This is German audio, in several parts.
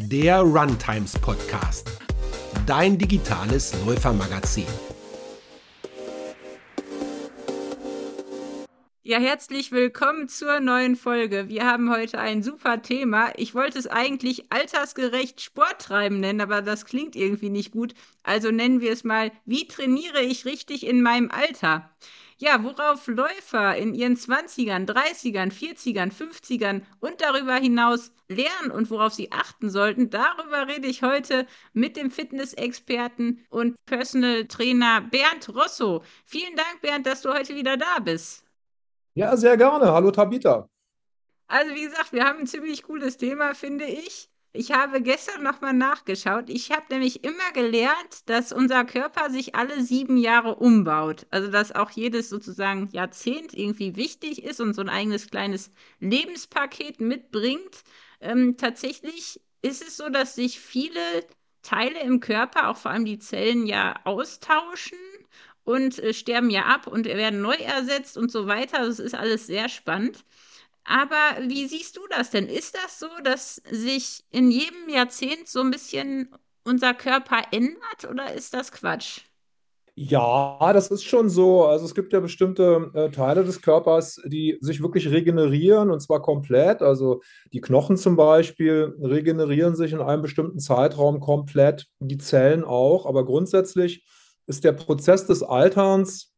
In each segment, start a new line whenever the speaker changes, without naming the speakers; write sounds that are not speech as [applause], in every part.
der Runtimes Podcast, dein digitales Läufermagazin.
Ja, herzlich willkommen zur neuen Folge. Wir haben heute ein super Thema. Ich wollte es eigentlich altersgerecht Sporttreiben nennen, aber das klingt irgendwie nicht gut. Also nennen wir es mal, wie trainiere ich richtig in meinem Alter? Ja, worauf Läufer in ihren 20ern, 30ern, 40ern, 50ern und darüber hinaus lernen und worauf sie achten sollten, darüber rede ich heute mit dem Fitnessexperten und Personal Trainer Bernd Rosso. Vielen Dank, Bernd, dass du heute wieder da bist.
Ja, sehr gerne. Hallo Tabita.
Also wie gesagt, wir haben ein ziemlich cooles Thema, finde ich. Ich habe gestern nochmal nachgeschaut. Ich habe nämlich immer gelernt, dass unser Körper sich alle sieben Jahre umbaut. Also dass auch jedes sozusagen Jahrzehnt irgendwie wichtig ist und so ein eigenes kleines Lebenspaket mitbringt. Ähm, tatsächlich ist es so, dass sich viele Teile im Körper, auch vor allem die Zellen, ja austauschen und äh, sterben ja ab und werden neu ersetzt und so weiter. Das ist alles sehr spannend. Aber wie siehst du das denn? Ist das so, dass sich in jedem Jahrzehnt so ein bisschen unser Körper ändert oder ist das Quatsch?
Ja, das ist schon so. Also es gibt ja bestimmte äh, Teile des Körpers, die sich wirklich regenerieren und zwar komplett. Also die Knochen zum Beispiel regenerieren sich in einem bestimmten Zeitraum komplett, die Zellen auch. Aber grundsätzlich ist der Prozess des Alterns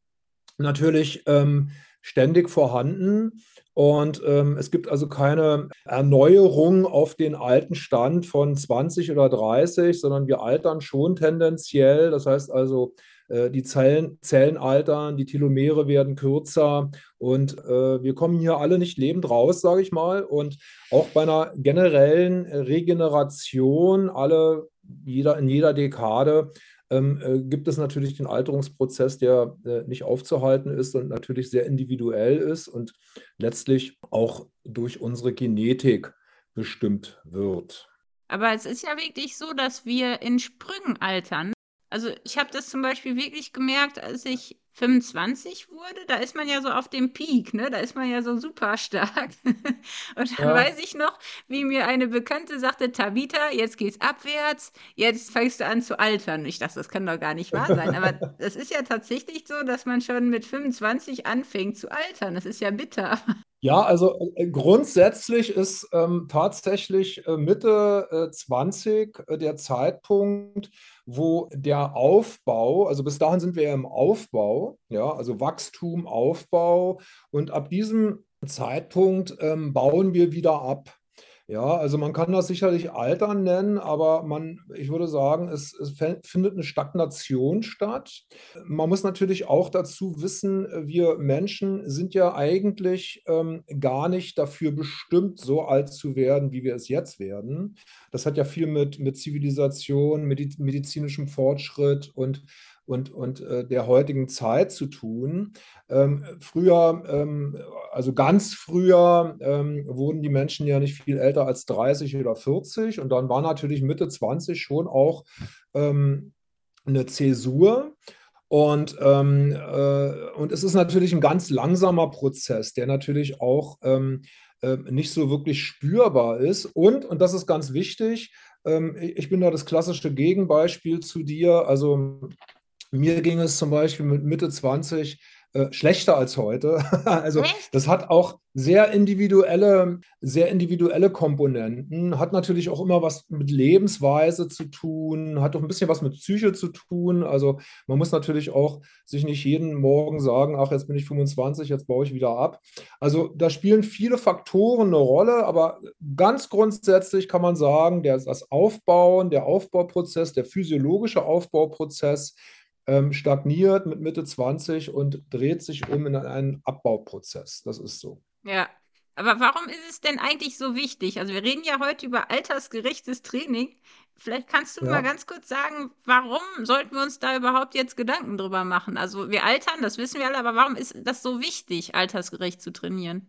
natürlich ähm, ständig vorhanden. Und ähm, es gibt also keine Erneuerung auf den alten Stand von 20 oder 30, sondern wir altern schon tendenziell. Das heißt also, äh, die Zellen, Zellen altern, die Telomere werden kürzer und äh, wir kommen hier alle nicht lebend raus, sage ich mal. Und auch bei einer generellen Regeneration, alle, jeder, in jeder Dekade, ähm, äh, gibt es natürlich den Alterungsprozess, der äh, nicht aufzuhalten ist und natürlich sehr individuell ist und letztlich auch durch unsere Genetik bestimmt wird.
Aber es ist ja wirklich so, dass wir in Sprüngen altern. Also ich habe das zum Beispiel wirklich gemerkt, als ich 25 wurde, da ist man ja so auf dem Peak, ne? Da ist man ja so super stark. [laughs] Und dann ja. weiß ich noch, wie mir eine Bekannte sagte, Tabita, jetzt geht's abwärts, jetzt fängst du an zu altern. Ich dachte, das kann doch gar nicht wahr sein. Aber [laughs] es ist ja tatsächlich so, dass man schon mit 25 anfängt zu altern. Das ist ja bitter.
Ja, also äh, grundsätzlich ist ähm, tatsächlich äh, Mitte äh, 20 äh, der Zeitpunkt, wo der Aufbau, also bis dahin sind wir ja im Aufbau, ja, also Wachstum, Aufbau und ab diesem Zeitpunkt ähm, bauen wir wieder ab. Ja, also man kann das sicherlich Altern nennen, aber man, ich würde sagen, es, es findet eine Stagnation statt. Man muss natürlich auch dazu wissen, wir Menschen sind ja eigentlich ähm, gar nicht dafür bestimmt, so alt zu werden, wie wir es jetzt werden. Das hat ja viel mit, mit Zivilisation, medizinischem Fortschritt und und, und äh, der heutigen Zeit zu tun. Ähm, früher, ähm, also ganz früher, ähm, wurden die Menschen ja nicht viel älter als 30 oder 40 und dann war natürlich Mitte 20 schon auch ähm, eine Zäsur. Und, ähm, äh, und es ist natürlich ein ganz langsamer Prozess, der natürlich auch ähm, äh, nicht so wirklich spürbar ist. Und, und das ist ganz wichtig, ich bin da das klassische Gegenbeispiel zu dir. Also mir ging es zum Beispiel mit Mitte 20 äh, schlechter als heute. [laughs] also das hat auch sehr individuelle, sehr individuelle Komponenten, hat natürlich auch immer was mit Lebensweise zu tun, hat auch ein bisschen was mit Psyche zu tun. Also man muss natürlich auch sich nicht jeden Morgen sagen, ach, jetzt bin ich 25, jetzt baue ich wieder ab. Also da spielen viele Faktoren eine Rolle, aber ganz grundsätzlich kann man sagen, der, das Aufbauen, der Aufbauprozess, der physiologische Aufbauprozess, ähm, stagniert mit Mitte 20 und dreht sich um in einen Abbauprozess. Das ist so.
Ja, aber warum ist es denn eigentlich so wichtig? Also wir reden ja heute über altersgerechtes Training. Vielleicht kannst du ja. mal ganz kurz sagen, warum sollten wir uns da überhaupt jetzt Gedanken drüber machen? Also wir altern, das wissen wir alle, aber warum ist das so wichtig, altersgerecht zu trainieren?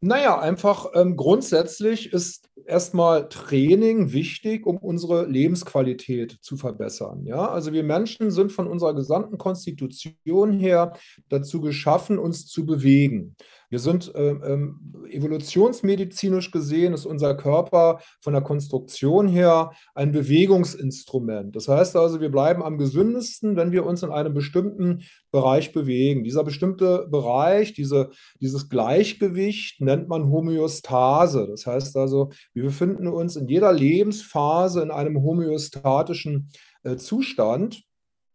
Naja, einfach ähm, grundsätzlich ist erstmal Training wichtig, um unsere Lebensqualität zu verbessern. Ja, also wir Menschen sind von unserer gesamten Konstitution her dazu geschaffen, uns zu bewegen. Wir sind äh, ähm, evolutionsmedizinisch gesehen, ist unser Körper von der Konstruktion her ein Bewegungsinstrument. Das heißt also, wir bleiben am gesündesten, wenn wir uns in einem bestimmten Bereich bewegen. Dieser bestimmte Bereich, diese, dieses Gleichgewicht nennt man Homöostase. Das heißt also, wir befinden uns in jeder Lebensphase in einem homöostatischen äh, Zustand,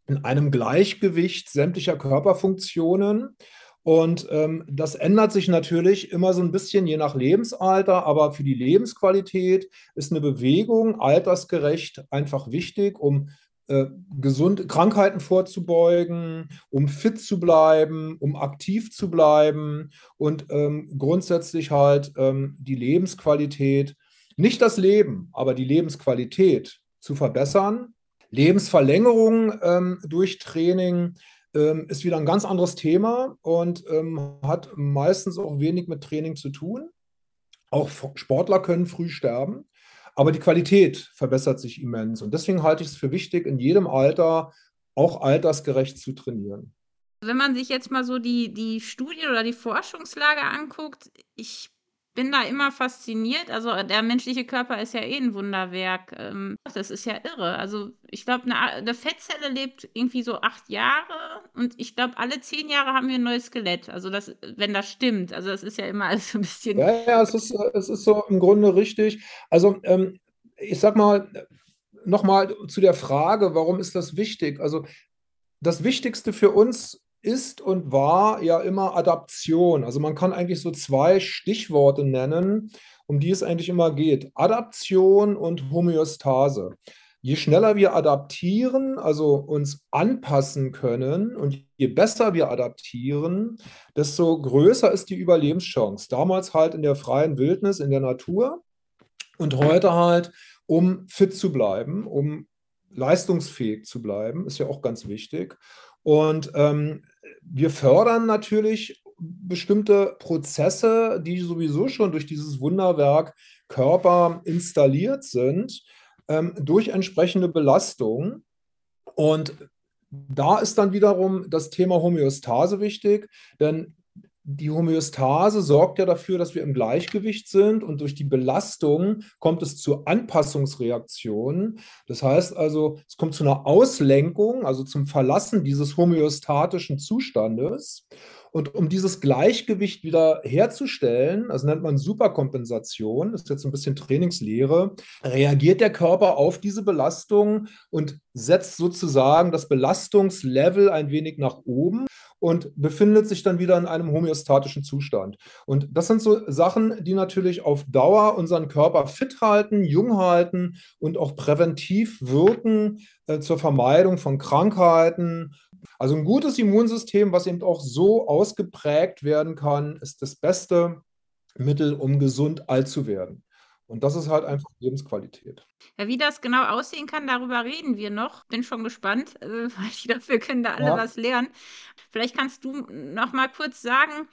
in einem Gleichgewicht sämtlicher Körperfunktionen. Und ähm, das ändert sich natürlich immer so ein bisschen je nach Lebensalter, aber für die Lebensqualität ist eine Bewegung altersgerecht einfach wichtig, um äh, gesund Krankheiten vorzubeugen, um fit zu bleiben, um aktiv zu bleiben und ähm, grundsätzlich halt ähm, die Lebensqualität, nicht das Leben, aber die Lebensqualität zu verbessern. Lebensverlängerung ähm, durch Training ähm, ist wieder ein ganz anderes Thema und ähm, hat meistens auch wenig mit Training zu tun. Auch Sportler können früh sterben, aber die Qualität verbessert sich immens. Und deswegen halte ich es für wichtig, in jedem Alter auch altersgerecht zu trainieren.
Wenn man sich jetzt mal so die, die Studien oder die Forschungslage anguckt, ich bin da immer fasziniert. Also der menschliche Körper ist ja eh ein Wunderwerk. Ähm, das ist ja irre. Also ich glaube, eine, eine, Fettzelle lebt irgendwie so acht Jahre und ich glaube, alle zehn Jahre haben wir ein neues Skelett. Also das, wenn das stimmt. Also das ist ja immer alles so ein bisschen.
Ja, ja, es ist, es ist so im Grunde richtig. Also ähm, ich sag mal, nochmal zu der Frage, warum ist das wichtig? Also das Wichtigste für uns ist und war ja immer Adaption. Also man kann eigentlich so zwei Stichworte nennen, um die es eigentlich immer geht. Adaption und Homöostase. Je schneller wir adaptieren, also uns anpassen können und je besser wir adaptieren, desto größer ist die Überlebenschance. Damals halt in der freien Wildnis, in der Natur und heute halt, um fit zu bleiben, um leistungsfähig zu bleiben, ist ja auch ganz wichtig. Und ähm, wir fördern natürlich bestimmte Prozesse, die sowieso schon durch dieses Wunderwerk Körper installiert sind, ähm, durch entsprechende Belastung. Und da ist dann wiederum das Thema Homöostase wichtig, denn die Homöostase sorgt ja dafür, dass wir im Gleichgewicht sind und durch die Belastung kommt es zu Anpassungsreaktionen. Das heißt also, es kommt zu einer Auslenkung, also zum Verlassen dieses homöostatischen Zustandes. Und um dieses Gleichgewicht wieder herzustellen, das nennt man Superkompensation, ist jetzt ein bisschen Trainingslehre, reagiert der Körper auf diese Belastung und setzt sozusagen das Belastungslevel ein wenig nach oben und befindet sich dann wieder in einem homöostatischen Zustand. Und das sind so Sachen, die natürlich auf Dauer unseren Körper fit halten, jung halten und auch präventiv wirken äh, zur Vermeidung von Krankheiten. Also ein gutes Immunsystem, was eben auch so ausgeprägt werden kann, ist das beste Mittel, um gesund alt zu werden. Und das ist halt einfach Lebensqualität.
Ja, wie das genau aussehen kann, darüber reden wir noch. Bin schon gespannt, [laughs] weil ich glaube, wir können da alle ja. was lernen. Vielleicht kannst du noch mal kurz sagen,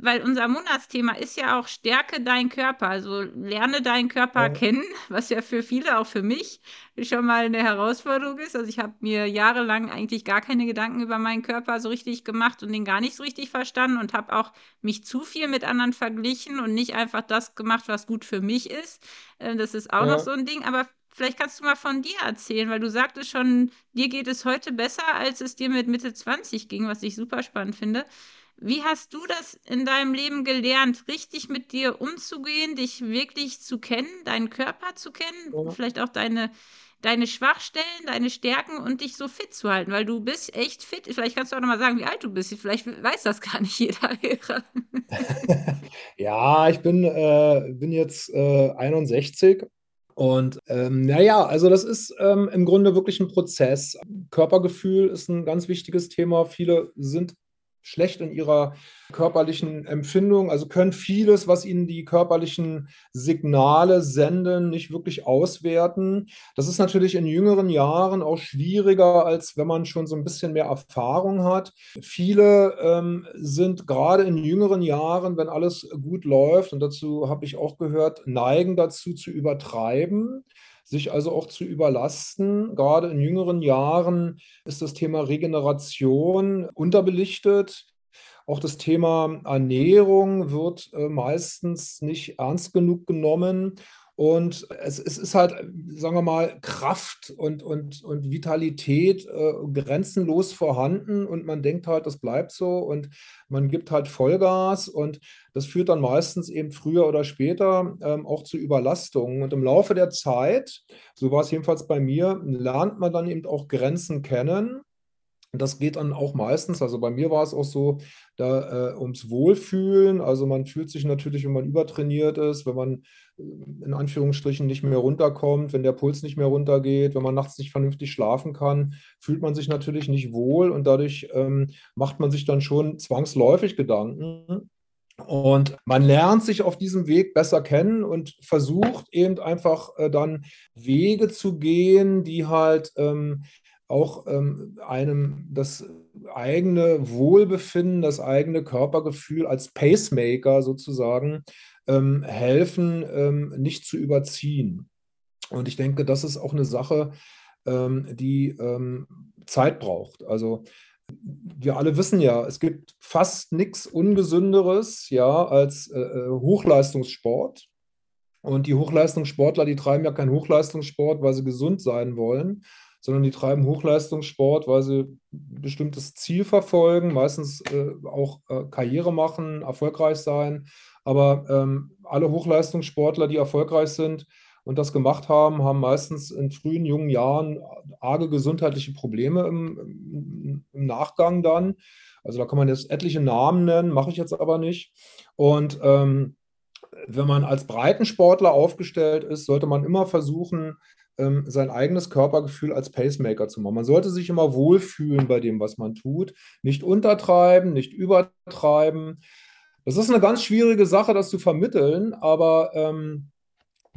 weil unser Monatsthema ist ja auch Stärke dein Körper. Also lerne deinen Körper ja. kennen, was ja für viele, auch für mich, schon mal eine Herausforderung ist. Also ich habe mir jahrelang eigentlich gar keine Gedanken über meinen Körper so richtig gemacht und den gar nicht so richtig verstanden und habe auch mich zu viel mit anderen verglichen und nicht einfach das gemacht, was gut für mich ist. Äh, das ist auch ja. noch so ein Ding. Aber vielleicht kannst du mal von dir erzählen, weil du sagtest schon, dir geht es heute besser, als es dir mit Mitte 20 ging, was ich super spannend finde. Wie hast du das in deinem Leben gelernt, richtig mit dir umzugehen, dich wirklich zu kennen, deinen Körper zu kennen, ja. vielleicht auch deine, deine Schwachstellen, deine Stärken und dich so fit zu halten? Weil du bist echt fit. Vielleicht kannst du auch noch mal sagen, wie alt du bist. Vielleicht weiß das gar nicht [laughs] jeder. [laughs]
ja, ich bin, äh, bin jetzt äh, 61 und ähm, naja, also das ist ähm, im Grunde wirklich ein Prozess. Körpergefühl ist ein ganz wichtiges Thema. Viele sind schlecht in ihrer körperlichen Empfindung, also können vieles, was ihnen die körperlichen Signale senden, nicht wirklich auswerten. Das ist natürlich in jüngeren Jahren auch schwieriger, als wenn man schon so ein bisschen mehr Erfahrung hat. Viele ähm, sind gerade in jüngeren Jahren, wenn alles gut läuft, und dazu habe ich auch gehört, neigen dazu zu übertreiben sich also auch zu überlasten. Gerade in jüngeren Jahren ist das Thema Regeneration unterbelichtet. auch das Thema Ernährung wird äh, meistens nicht ernst genug genommen. Und es, es, ist halt, sagen wir mal, Kraft und, und, und Vitalität äh, grenzenlos vorhanden. Und man denkt halt, das bleibt so. Und man gibt halt Vollgas. Und das führt dann meistens eben früher oder später ähm, auch zu Überlastungen. Und im Laufe der Zeit, so war es jedenfalls bei mir, lernt man dann eben auch Grenzen kennen das geht dann auch meistens, also bei mir war es auch so, da äh, ums Wohlfühlen. Also man fühlt sich natürlich, wenn man übertrainiert ist, wenn man äh, in Anführungsstrichen nicht mehr runterkommt, wenn der Puls nicht mehr runtergeht, wenn man nachts nicht vernünftig schlafen kann, fühlt man sich natürlich nicht wohl und dadurch ähm, macht man sich dann schon zwangsläufig Gedanken. Und man lernt sich auf diesem Weg besser kennen und versucht eben einfach äh, dann Wege zu gehen, die halt ähm, auch ähm, einem das eigene Wohlbefinden, das eigene Körpergefühl als Pacemaker sozusagen ähm, helfen, ähm, nicht zu überziehen. Und ich denke, das ist auch eine Sache, ähm, die ähm, Zeit braucht. Also wir alle wissen ja, es gibt fast nichts Ungesünderes ja, als äh, äh, Hochleistungssport. Und die Hochleistungssportler, die treiben ja keinen Hochleistungssport, weil sie gesund sein wollen, sondern die treiben Hochleistungssport, weil sie ein bestimmtes Ziel verfolgen, meistens äh, auch äh, Karriere machen, erfolgreich sein. Aber ähm, alle Hochleistungssportler, die erfolgreich sind und das gemacht haben, haben meistens in frühen, jungen Jahren arge gesundheitliche Probleme im, im, Nachgang dann. Also da kann man jetzt etliche Namen nennen, mache ich jetzt aber nicht. Und ähm, wenn man als Breitensportler aufgestellt ist, sollte man immer versuchen, ähm, sein eigenes Körpergefühl als Pacemaker zu machen. Man sollte sich immer wohlfühlen bei dem, was man tut. Nicht untertreiben, nicht übertreiben. Das ist eine ganz schwierige Sache, das zu vermitteln, aber ähm,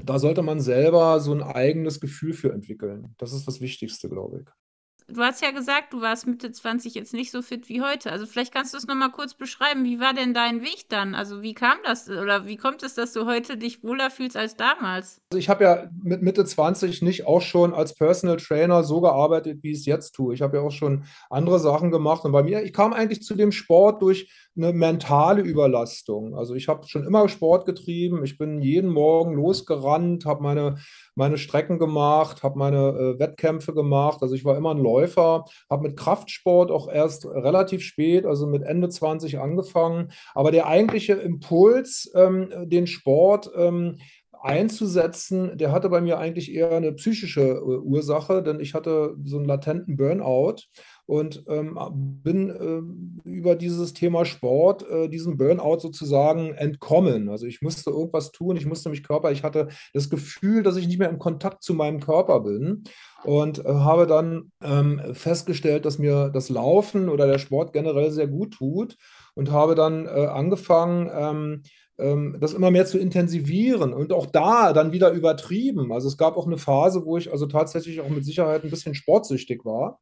da sollte man selber so ein eigenes Gefühl für entwickeln. Das ist das Wichtigste, glaube ich
du hast ja gesagt, du warst Mitte 20 jetzt nicht so fit wie heute. Also vielleicht kannst du es nochmal kurz beschreiben. Wie war denn dein Weg dann? Also wie kam das oder wie kommt es, dass du heute dich wohler fühlst als damals?
Also ich habe ja mit Mitte 20 nicht auch schon als Personal Trainer so gearbeitet, wie ich es jetzt tue. Ich habe ja auch schon andere Sachen gemacht. Und bei mir, ich kam eigentlich zu dem Sport durch eine mentale Überlastung. Also ich habe schon immer Sport getrieben. Ich bin jeden Morgen losgerannt, habe meine, meine Strecken gemacht, habe meine äh, Wettkämpfe gemacht. Also ich war immer ein Läufer, habe mit Kraftsport auch erst relativ spät, also mit Ende 20 angefangen. Aber der eigentliche Impuls, ähm, den Sport ähm, einzusetzen, der hatte bei mir eigentlich eher eine psychische äh, Ursache, denn ich hatte so einen latenten Burnout und ähm, bin äh, über dieses Thema Sport, äh, diesem Burnout sozusagen entkommen. Also ich musste irgendwas tun, ich musste mich Körper, ich hatte das Gefühl, dass ich nicht mehr im Kontakt zu meinem Körper bin und äh, habe dann ähm, festgestellt, dass mir das Laufen oder der Sport generell sehr gut tut und habe dann äh, angefangen, ähm, ähm, das immer mehr zu intensivieren und auch da dann wieder übertrieben. Also es gab auch eine Phase, wo ich also tatsächlich auch mit Sicherheit ein bisschen sportsüchtig war.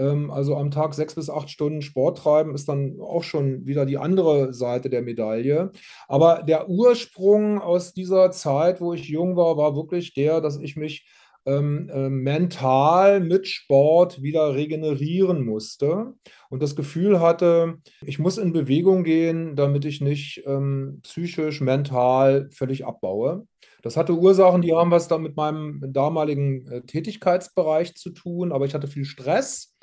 Ähm, also am Tag sechs bis acht Stunden Sport treiben ist dann auch schon wieder die andere Seite der Medaille. Aber der Ursprung aus dieser Zeit, wo ich jung war, war wirklich der, dass ich mich ähm, äh, mental mit Sport wieder regenerieren musste und das Gefühl hatte, ich muss in Bewegung gehen, damit ich nicht ähm, psychisch, mental völlig abbaue. Das hatte Ursachen, die haben was dann mit meinem damaligen äh, Tätigkeitsbereich zu tun, aber ich hatte viel Stress.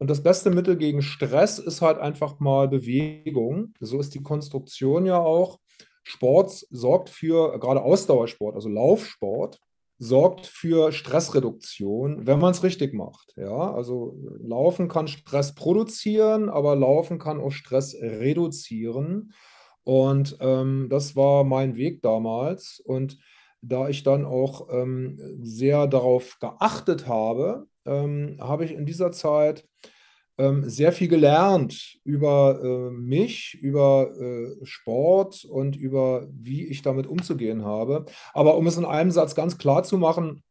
Und das beste Mittel gegen Stress ist halt einfach mal Bewegung. So ist die Konstruktion ja auch. Sport sorgt für, gerade Ausdauersport, also Laufsport, sorgt für Stressreduktion, wenn man es richtig macht. Ja, also Laufen kann Stress produzieren, aber Laufen kann auch Stress reduzieren. Und ähm, das war mein Weg damals. Und da ich dann auch ähm, sehr darauf geachtet habe, ähm, habe ich in dieser Zeit ähm, sehr viel gelernt über äh, mich, über äh, Sport und über wie ich damit umzugehen habe. Aber um es in einem Satz ganz klar zu machen,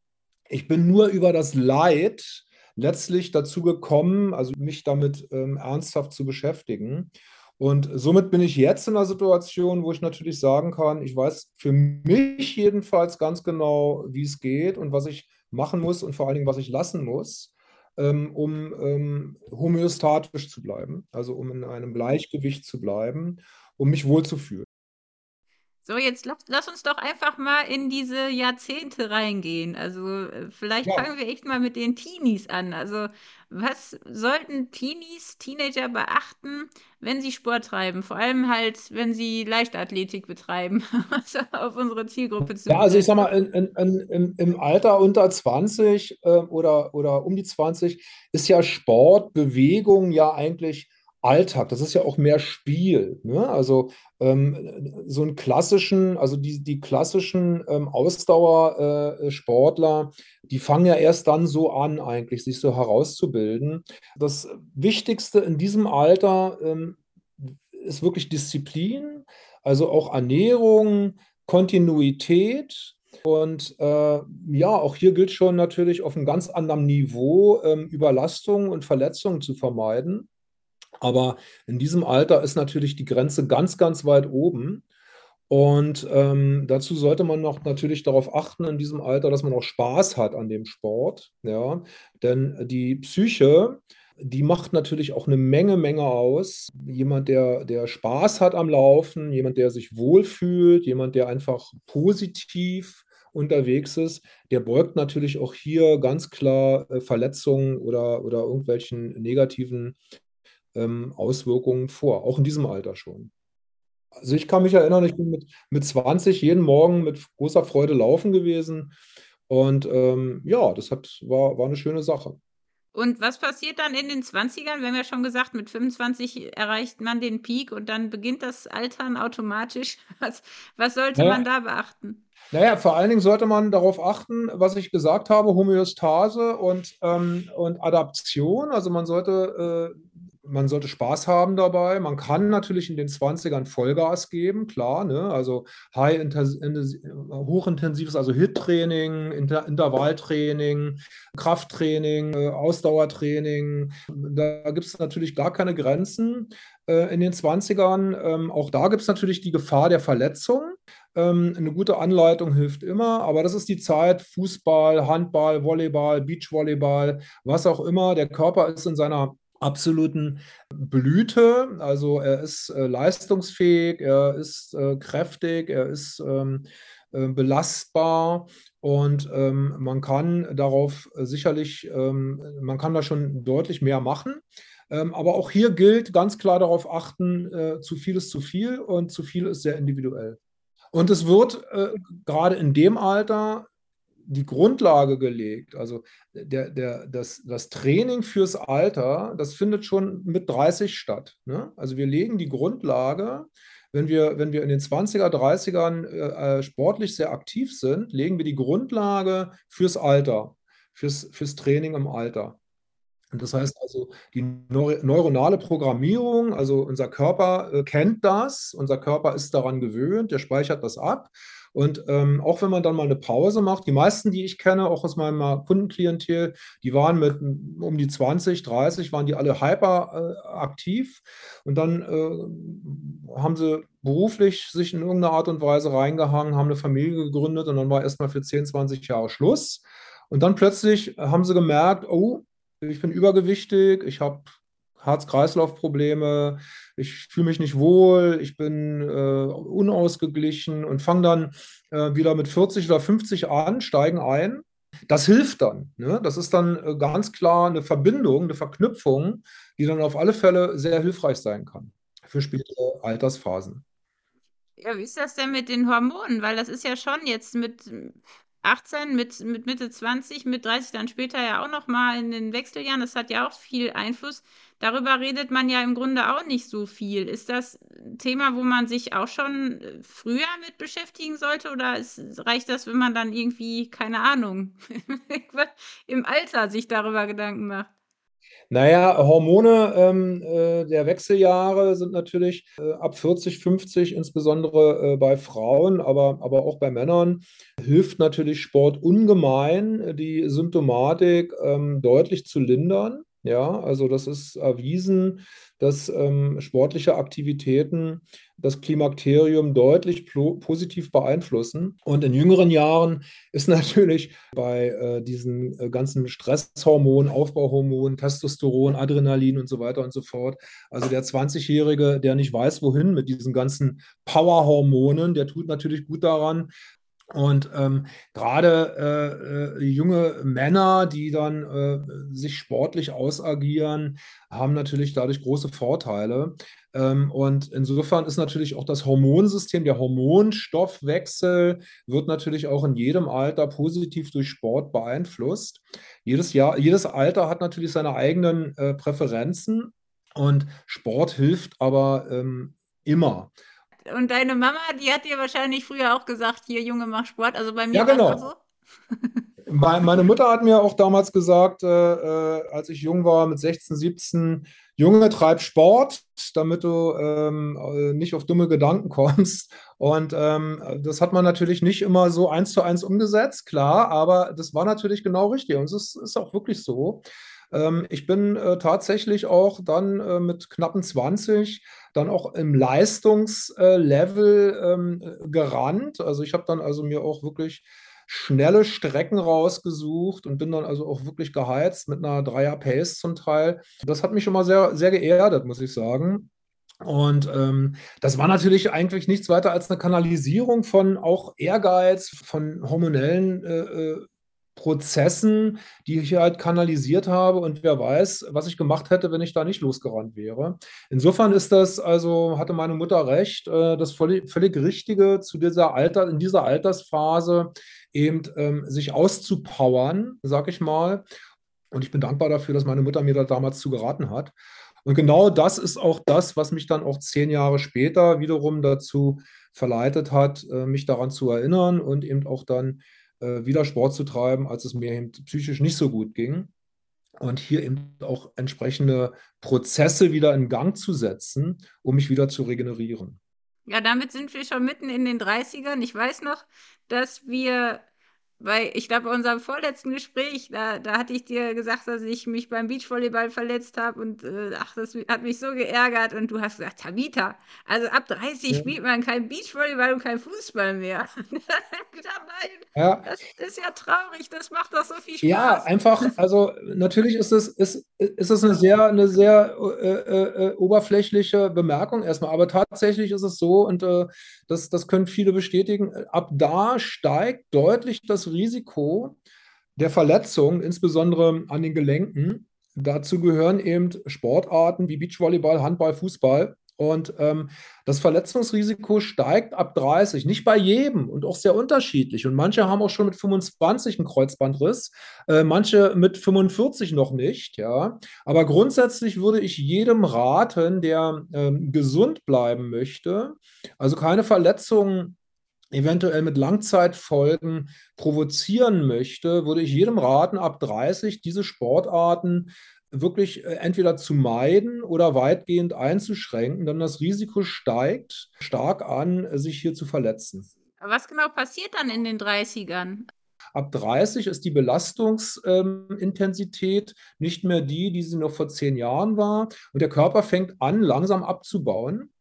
ich bin nur über das Leid letztlich dazu gekommen, also mich damit ähm, ernsthaft zu beschäftigen. Und somit bin ich jetzt in einer Situation, wo ich natürlich sagen kann, ich weiß für mich jedenfalls ganz genau, wie es geht und was ich machen muss und vor allen Dingen, was ich lassen muss. ähm, um ähm, homöostatisch zu bleiben, also um in einem Gleichgewicht zu bleiben, um mich wohlzufühlen.
So, jetzt lass, lass uns doch einfach mal in diese Jahrzehnte reingehen. Also äh, vielleicht
Ja,
fangen wir echt mal mit den Teenies an. Also was sollten Teenies, Teenager beachten, wenn sie Sport treiben? Vor allem halt, wenn sie Leichtathletik betreiben, [laughs] also auf unsere Zielgruppe zu
ja, also ich sag mal, in, in, in, im, im Alter unter 20 äh, oder, oder um die 20 ist ja Sport, Bewegung ja eigentlich Alltag. Das ist ja auch mehr Spiel. Ne? Also ähm, so einen klassischen, also die, die klassischen ähm, Ausdauersportler, die fangen ja erst dann so an, eigentlich, sich so herauszubilden. Das Wichtigste in diesem Alter ähm, ist wirklich Disziplin, also auch Ernährung, Kontinuität. Und äh, ja, auch hier gilt schon natürlich auf einem ganz anderen Niveau ähm, Überlastungen und Verletzungen zu vermeiden. Aber in diesem Alter ist natürlich die Grenze ganz, ganz weit oben. Und ähm, dazu sollte man noch natürlich darauf achten in diesem Alter, dass man auch Spaß hat an dem Sport. Ja? Denn die Psyche, die macht natürlich auch eine Menge, Menge aus. Jemand, der, der Spaß hat am Laufen, jemand, der sich wohlfühlt, jemand, der einfach positiv unterwegs ist, der beugt natürlich auch hier ganz klar äh, Verletzungen oder, oder irgendwelchen negativen ähm, Auswirkungen vor, auch in diesem Alter schon. Also ich kann mich erinnern, ich bin mit, mit 20 jeden Morgen mit großer Freude laufen gewesen. Und ähm, ja, das hat, war, war eine schöne Sache.
Und was passiert dann in den 20ern? Wir haben ja schon gesagt, mit 25 erreicht man den Peak und dann beginnt das Altern automatisch. [laughs] Was, was sollte man
Naja,
da beachten?
naja, vor allen Dingen sollte man darauf achten, was ich gesagt habe, Homöostase und, ähm, und Adaption. Also man sollte äh, man sollte Spaß haben dabei. Man kann natürlich in den 20ern Vollgas geben, klar, ne? Also high hochintensives, also HIIT-Training, Inter Intervalltraining, Krafttraining, äh, Ausdauertraining. Da gibt es natürlich gar keine Grenzen äh, in den 20ern. Ähm, auch da gibt es natürlich die Gefahr der Verletzung. Ähm, eine gute Anleitung hilft immer, aber das ist die Zeit, Fußball, Handball, Volleyball, Beachvolleyball, was auch immer. Der Körper ist in seiner absoluten Blüte. Also er ist äh, leistungsfähig, er ist äh, kräftig, er ist ähm, äh, belastbar und ähm, man kann darauf sicherlich, ähm, man kann da schon deutlich mehr machen. Ähm, aber auch hier gilt ganz klar darauf achten, äh, zu viel ist zu viel und zu viel ist sehr individuell. Und es wird äh, gerade in dem Alter die Grundlage gelegt. Also der, der, das, das Training fürs Alter, das findet schon mit 30 statt. Ne? Also wir legen die Grundlage, wenn wir, wenn wir in den 20er, 30ern äh, sportlich sehr aktiv sind, legen wir die Grundlage fürs Alter, fürs, fürs Training im Alter. Und das heißt also, die neuronale Programmierung, also unser Körper äh, kennt das, unser Körper ist daran gewöhnt, der speichert das ab. Und ähm, auch wenn man dann mal eine Pause macht, die meisten, die ich kenne, auch aus meinem Kundenklientel, die waren mit um die 20, 30, waren die alle hyperaktiv. Äh, und dann äh, haben sie beruflich sich in irgendeiner Art und Weise reingehangen, haben eine Familie gegründet und dann war erstmal für 10, 20 Jahre Schluss. Und dann plötzlich haben sie gemerkt, oh, ich bin übergewichtig, ich habe Herz-Kreislauf-Probleme, ich fühle mich nicht wohl, ich bin äh, unausgeglichen und fange dann äh, wieder mit 40 oder 50 an, steigen ein. Das hilft dann. Ne? Das ist dann äh, ganz klar eine Verbindung, eine Verknüpfung, die dann auf alle Fälle sehr hilfreich sein kann für spätere Altersphasen.
Ja, wie ist das denn mit den Hormonen? Weil das ist ja schon jetzt mit 18, mit, mit Mitte 20, mit 30 dann später ja auch nochmal in den Wechseljahren. Das hat ja auch viel Einfluss. Darüber redet man ja im Grunde auch nicht so viel. Ist das ein Thema, wo man sich auch schon äh, früher mit beschäftigen sollte? Oder ist, reicht das, wenn man dann irgendwie, keine Ahnung, [laughs] im Alter sich darüber Gedanken macht?
Naja, Hormone ähm, äh, der Wechseljahre sind natürlich äh, ab 40, 50, insbesondere äh, bei Frauen, aber, aber auch bei Männern, hilft natürlich Sport ungemein, die Symptomatik ähm, deutlich zu lindern. Ja, also das ist erwiesen, dass ähm, sportliche Aktivitäten das Klimakterium deutlich positiv beeinflussen. Und in jüngeren Jahren ist [laughs] natürlich bei äh, diesen äh, ganzen Stresshormonen, Aufbauhormonen, Testosteron, Adrenalin und so weiter und so fort, also der 20-Jährige, der nicht weiß, wohin mit diesen ganzen Powerhormonen, der tut natürlich gut daran, und ähm, gerade äh, äh, junge Männer, die dann äh, sich sportlich ausagieren, haben natürlich dadurch große Vorteile. Ähm, und insofern ist natürlich auch das Hormonsystem, der Hormonstoffwechsel wird natürlich auch in jedem Alter positiv durch Sport beeinflusst. Jedes Jahr, jedes Alter hat natürlich seine eigenen äh, Präferenzen und Sport hilft aber ähm, immer
und deine Mama, die hat dir wahrscheinlich früher auch gesagt, hier Junge, mach Sport. Also bei mir
ja, genau. so. [laughs] Meine Mutter hat mir auch damals gesagt, äh, äh, als ich jung war, mit 16, 17, Junge, treib Sport, damit du ähm, äh, nicht auf dumme Gedanken [laughs] kommst. Und ähm, das hat man natürlich nicht immer so eins zu eins umgesetzt, klar, aber das war natürlich genau richtig. Und es ist, ist auch wirklich so. Ähm, ich bin äh, tatsächlich auch dann äh, mit knappen 20 dann auch im Leistungslevel ähm, gerannt. Also ich habe dann also mir auch wirklich schnelle Strecken rausgesucht und bin dann also auch wirklich geheizt mit einer Dreier-Pace zum Teil. Das hat mich schon mal sehr, sehr geerdet, muss ich sagen. Und ähm, das war natürlich eigentlich nichts weiter als eine Kanalisierung von auch Ehrgeiz, von hormonellen äh, äh Prozessen, die ich halt kanalisiert habe und wer weiß, was ich gemacht hätte, wenn ich da nicht losgerannt wäre. Insofern ist das, also hatte meine Mutter recht, äh, das völlig, völlig Richtige zu dieser Alter, in dieser Altersphase eben ähm, sich auszupowern, sag ich mal. Und ich bin dankbar dafür, dass meine Mutter mir da damals zu geraten hat. Und genau das ist auch das, was mich dann auch zehn Jahre später wiederum dazu verleitet hat, äh, mich daran zu erinnern und eben auch dann äh, wieder Sport zu treiben, als es mir eben psychisch nicht so gut ging. Und hier eben auch entsprechende Prozesse wieder in Gang zu setzen, um mich wieder zu regenerieren.
Ja, damit sind wir schon mitten in den 30ern. Ich weiß noch, dass wir weil ich glaube, bei unserem vorletzten Gespräch, da, da hatte ich dir gesagt, dass ich mich beim Beachvolleyball verletzt habe und äh, ach, das hat mich so geärgert. Und du hast gesagt, Tabita, also ab 30 ja. spielt man kein Beachvolleyball und kein Fußball mehr. [laughs] ja. das ist ja traurig, das macht doch so viel Spaß.
Ja, einfach, also natürlich ist es, ist, ist es eine sehr, eine sehr äh, äh, äh oberflächliche Bemerkung erstmal, aber tatsächlich ist es so und äh, das, das können viele bestätigen, ab da steigt deutlich das Risiko der Verletzung, insbesondere an den Gelenken. Dazu gehören eben Sportarten wie Beachvolleyball, Handball, Fußball. Und ähm, das Verletzungsrisiko steigt ab 30, nicht bei jedem und auch sehr unterschiedlich. Und manche haben auch schon mit 25 einen Kreuzbandriss, äh, manche mit 45 noch nicht. Ja. Aber grundsätzlich würde ich jedem raten, der ähm, gesund bleiben möchte, also keine Verletzungen eventuell mit Langzeitfolgen provozieren möchte, würde ich jedem raten, ab 30 diese Sportarten wirklich äh, entweder zu meiden oder weitgehend einzuschränken, denn das Risiko steigt stark an, sich hier zu verletzen.
Was genau passiert dann in den 30ern?
Ab 30 ist die Belastungsintensität nicht mehr die, die sie noch vor zehn Jahren war. Und der Körper fängt an, langsam abzubauen.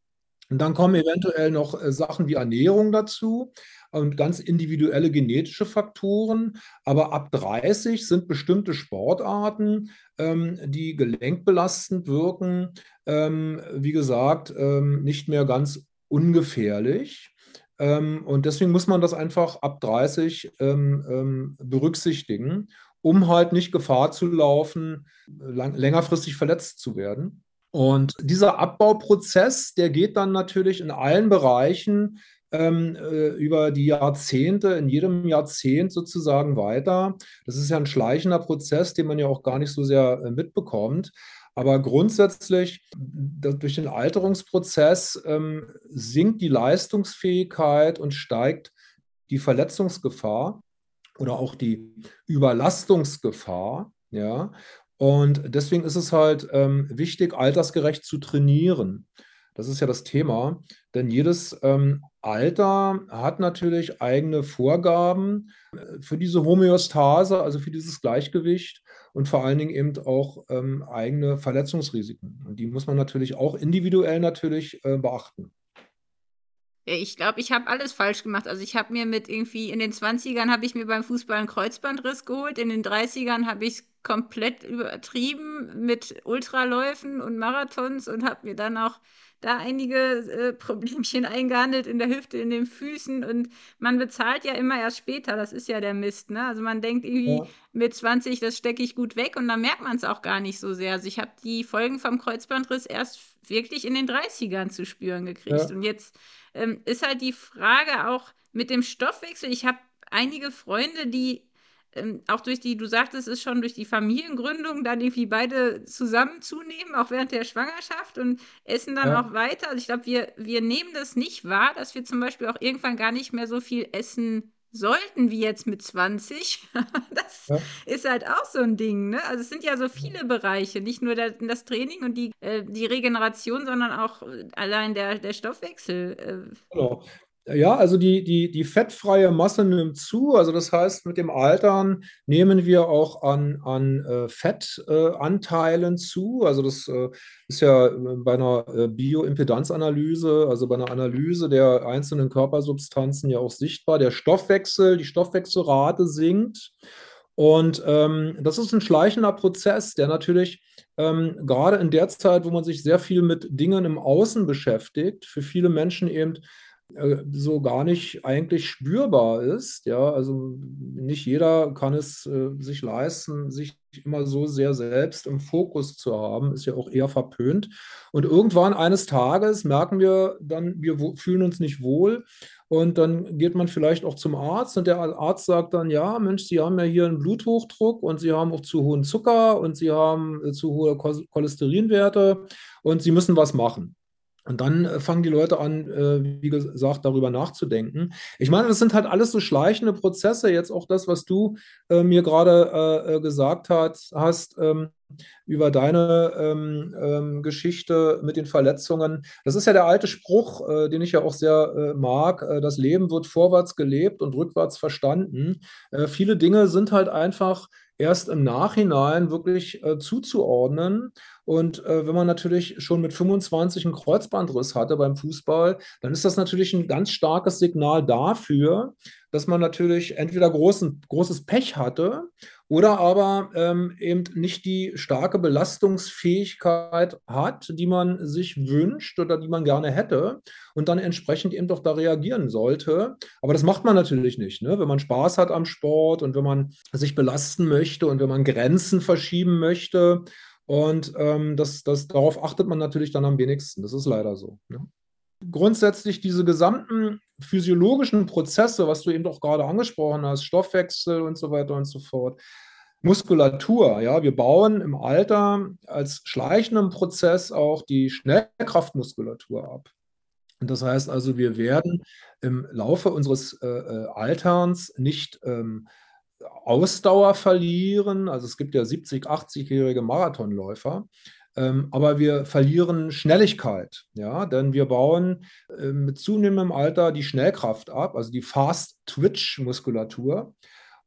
Und dann kommen eventuell noch äh, Sachen wie Ernährung dazu und ganz individuelle genetische Faktoren. Aber ab 30 sind bestimmte Sportarten, ähm, die gelenkbelastend wirken, ähm, wie gesagt, ähm, nicht mehr ganz ungefährlich. Ähm, und deswegen muss man das einfach ab 30 ähm, ähm, berücksichtigen, um halt nicht Gefahr zu laufen, lang, längerfristig verletzt zu werden. Und dieser Abbauprozess, der geht dann natürlich in allen Bereichen ähm, äh, über die Jahrzehnte, in jedem Jahrzehnt sozusagen weiter. Das ist ja ein schleichender Prozess, den man ja auch gar nicht so sehr äh, mitbekommt. Aber grundsätzlich, durch den Alterungsprozess ähm, sinkt die Leistungsfähigkeit und steigt die Verletzungsgefahr oder auch die Überlastungsgefahr. Ja, und deswegen ist es halt ähm, wichtig, altersgerecht zu trainieren. Das ist ja das Thema. Denn jedes ähm, Alter hat natürlich eigene Vorgaben äh, für diese Homöostase, also für dieses Gleichgewicht und vor allen Dingen eben auch ähm, eigene Verletzungsrisiken. Und die muss man natürlich auch individuell natürlich äh, beachten.
Ich glaube, ich habe alles falsch gemacht. Also ich habe mir mit irgendwie in den 20ern habe ich mir beim Fußball einen Kreuzbandriss geholt, in den 30ern habe ich komplett übertrieben mit Ultraläufen und Marathons und habe mir dann auch da einige äh, Problemchen [laughs] eingehandelt in der Hüfte, in den Füßen und man bezahlt ja immer erst später, das ist ja der Mist, ne? Also man denkt irgendwie ja. mit 20, das stecke ich gut weg und dann merkt man es auch gar nicht so sehr. Also ich habe die Folgen vom Kreuzbandriss erst wirklich in den 30ern zu spüren gekriegt ja. und jetzt ähm, ist halt die Frage auch mit dem Stoffwechsel. Ich habe einige Freunde, die ähm, auch durch die, du sagtest es schon, durch die Familiengründung dann irgendwie beide zusammen zunehmen, auch während der Schwangerschaft und essen dann ja. auch weiter. Also ich glaube, wir, wir nehmen das nicht wahr, dass wir zum Beispiel auch irgendwann gar nicht mehr so viel essen sollten wie jetzt mit 20. [laughs] das ja. ist halt auch so ein Ding. Ne? Also es sind ja so viele Bereiche, nicht nur das Training und die, äh, die Regeneration, sondern auch äh, allein der, der Stoffwechsel.
Äh. Genau. Ja, also die, die, die fettfreie Masse nimmt zu. Also das heißt, mit dem Altern nehmen wir auch an, an äh, Fettanteilen äh, zu. Also das äh, ist ja äh, bei einer äh, Bioimpedanzanalyse, also bei einer Analyse der einzelnen Körpersubstanzen ja auch sichtbar. Der Stoffwechsel, die Stoffwechselrate sinkt. Und ähm, das ist ein schleichender Prozess, der natürlich ähm, gerade in der Zeit, wo man sich sehr viel mit Dingen im Außen beschäftigt, für viele Menschen eben so gar nicht eigentlich spürbar ist. Ja, also nicht jeder kann es äh, sich leisten, sich immer so sehr selbst im Fokus zu haben, ist ja auch eher verpönt. Und irgendwann eines Tages merken wir dann, wir fühlen uns nicht wohl. Und dann geht man vielleicht auch zum Arzt und der Arzt sagt dann, ja, Mensch, Sie haben ja hier einen Bluthochdruck und Sie haben auch zu hohen Zucker und Sie haben äh, zu hohe Cholesterinwerte und Sie müssen was machen. Und dann äh, fangen die Leute an, äh, wie gesagt, darüber nachzudenken. Ich meine, das sind halt alles so schleichende Prozesse. Jetzt auch das, was du äh, mir gerade gesagt hast ähm, über deine ähm, ähm, Geschichte mit den Verletzungen. Das ist ja der alte Spruch, den ich ja auch sehr mag. das Leben wird vorwärts gelebt und rückwärts verstanden. viele Dinge sind halt einfach erst im Nachhinein wirklich äh, zuzuordnen. Und äh, wenn man natürlich schon mit 25 einen Kreuzbandriss hatte beim Fußball, dann ist das natürlich ein ganz starkes Signal dafür, dass man natürlich entweder großen, großes Pech hatte oder aber ähm, eben nicht die starke Belastungsfähigkeit hat, die man sich wünscht oder die man gerne hätte und dann entsprechend eben doch da reagieren sollte. Aber das macht man natürlich nicht, ne? wenn man Spaß hat am Sport und wenn man sich belasten möchte und wenn man Grenzen verschieben möchte. Und ähm, das, das, darauf achtet man natürlich dann am wenigsten. Das ist leider so. Ne? Grundsätzlich diese gesamten physiologischen Prozesse, was du eben doch gerade angesprochen hast, Stoffwechsel und so weiter und so fort, Muskulatur, ja, wir bauen im Alter als schleichenden Prozess auch die Schnellkraftmuskulatur ab. Und das heißt also, wir werden im Laufe unseres äh, äh Alterns nicht ähm, Ausdauer verlieren. Also es gibt ja 70, 80-jährige Marathonläufer, aber wir verlieren Schnelligkeit, ja, denn wir bauen äh, mit zunehmendem Alter die Schnellkraft ab, also die Fast-Twitch-Muskulatur.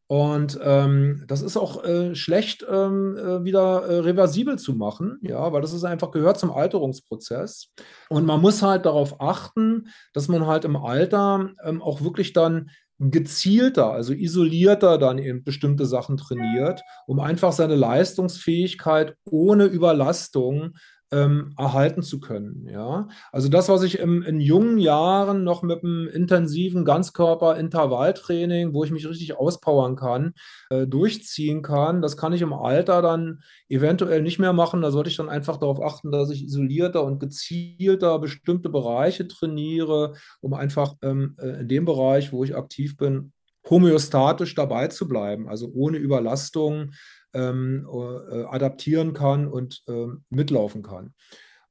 Und ähm, das ist auch äh, schlecht ähm, äh, wieder äh, reversibel zu machen, ja, weil das ist einfach gehört zum Alterungsprozess. Und man muss halt darauf achten, dass man halt im Alter ähm, auch wirklich dann gezielter, also isolierter dann eben bestimmte Sachen trainiert, um einfach seine Leistungsfähigkeit ohne Überlastung ähm, erhalten zu können. Ja? Also das, was ich im, in jungen Jahren noch mit einem intensiven Ganzkörper-Intervalltraining, wo ich mich richtig auspowern kann, äh, durchziehen kann, das kann ich im Alter dann eventuell nicht mehr machen. Da sollte ich dann einfach darauf achten, dass ich isolierter und gezielter bestimmte Bereiche trainiere, um einfach ähm, äh, in dem Bereich, wo ich aktiv bin, homöostatisch dabei zu bleiben, also ohne Überlastung ähm, äh, adaptieren kann und äh, mitlaufen kann.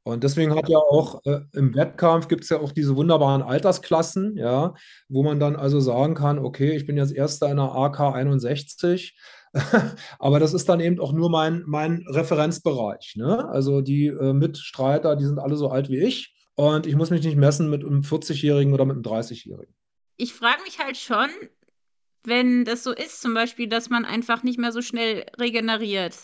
Und deswegen hat ja auch äh, im Wettkampf gibt es ja auch diese wunderbaren Altersklassen, ja, wo man dann also sagen kann, okay, ich bin jetzt Erster in der AK 61, [laughs] aber das ist dann eben auch nur mein, mein Referenzbereich. Ne? Also die äh, Mitstreiter, die sind alle so alt wie ich. Und ich muss mich nicht messen mit einem 40-Jährigen oder mit einem 30-Jährigen.
Ich frage mich halt schon, wenn das so ist, zum Beispiel, dass man einfach nicht mehr so schnell regeneriert.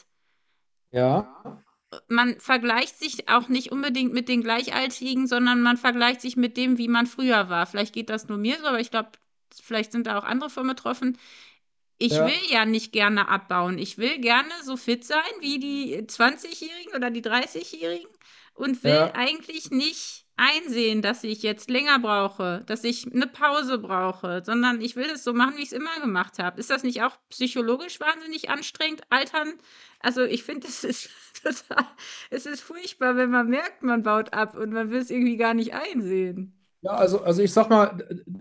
Ja.
Man vergleicht sich auch nicht unbedingt mit den Gleichaltrigen, sondern man vergleicht sich mit dem, wie man früher war. Vielleicht geht das nur mir so, aber ich glaube, vielleicht sind da auch andere von betroffen. Ich
Ja.
will ja nicht gerne abbauen. Ich will gerne so fit sein wie die 20-Jährigen oder die 30-Jährigen und will
Ja.
eigentlich nicht einsehen, dass ich jetzt länger brauche, dass ich eine Pause brauche, sondern ich will es so machen, wie ich es immer gemacht habe. Ist das nicht auch psychologisch wahnsinnig anstrengend, altern? Also ich finde, es [laughs] ist total, es ist furchtbar, wenn man merkt, man baut ab und man will es irgendwie gar nicht einsehen.
Ja, also, also ich sag mal,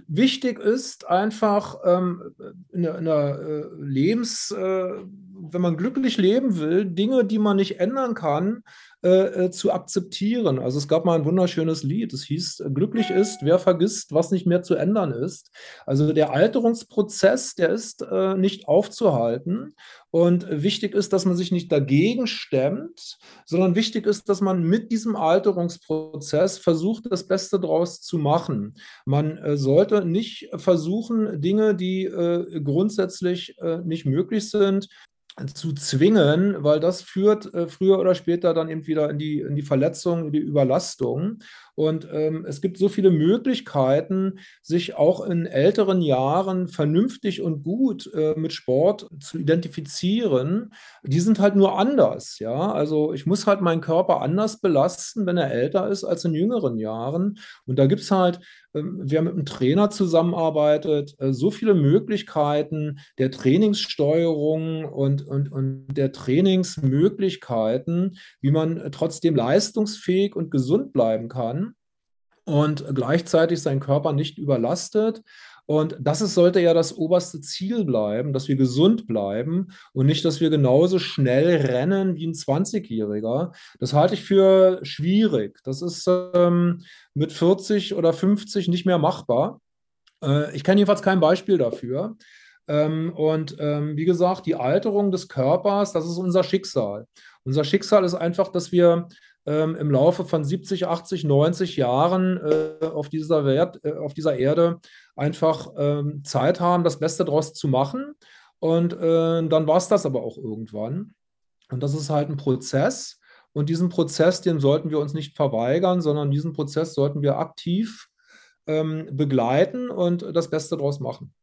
wichtig ist einfach ähm, in der, in der äh, Lebens, äh, wenn man glücklich leben will, Dinge, die man nicht ändern kann, äh, äh, zu akzeptieren. Also es gab mal ein wunderschönes Lied, es hieß, glücklich ist, wer vergisst, was nicht mehr zu ändern ist. Also der Alterungsprozess, der ist äh, nicht aufzuhalten. Und wichtig ist, dass man sich nicht dagegen stemmt, sondern wichtig ist, dass man mit diesem Alterungsprozess versucht, das Beste daraus zu machen. Man äh, sollte nicht versuchen, Dinge, die äh, grundsätzlich äh, nicht möglich sind, zu zwingen, weil das führt äh, früher oder später dann eben wieder in die, in die Verletzung, in die Überlastung. Und ähm, es gibt so viele Möglichkeiten, sich auch in älteren Jahren vernünftig und gut äh, mit Sport zu identifizieren. Die sind halt nur anders, ja. Also ich muss halt meinen Körper anders belasten, wenn er älter ist als in jüngeren Jahren. Und da gibt es halt ähm, wer mit einem Trainer zusammenarbeitet, äh, so viele Möglichkeiten der Trainingssteuerung und, und, und der Trainingsmöglichkeiten, wie man trotzdem leistungsfähig und gesund bleiben kann und gleichzeitig seinen Körper nicht überlastet. Und das ist, sollte ja das oberste Ziel bleiben, dass wir gesund bleiben und nicht, dass wir genauso schnell rennen wie ein 20-Jähriger. Das halte ich für schwierig. Das ist ähm, mit 40 oder 50 nicht mehr machbar. Äh, ich kenne jedenfalls kein Beispiel dafür. Ähm, und ähm, wie gesagt, die Alterung des Körpers, das ist unser Schicksal. Unser Schicksal ist einfach, dass wir ähm, im Laufe von 70, 80, 90 Jahren äh, auf, dieser Welt, äh, auf dieser Erde einfach ähm, Zeit haben, das Beste daraus zu machen. Und äh, dann war es das aber auch irgendwann. Und das ist halt ein Prozess. Und diesen Prozess, den sollten wir uns nicht verweigern, sondern diesen Prozess sollten wir aktiv ähm, begleiten und das Beste daraus machen.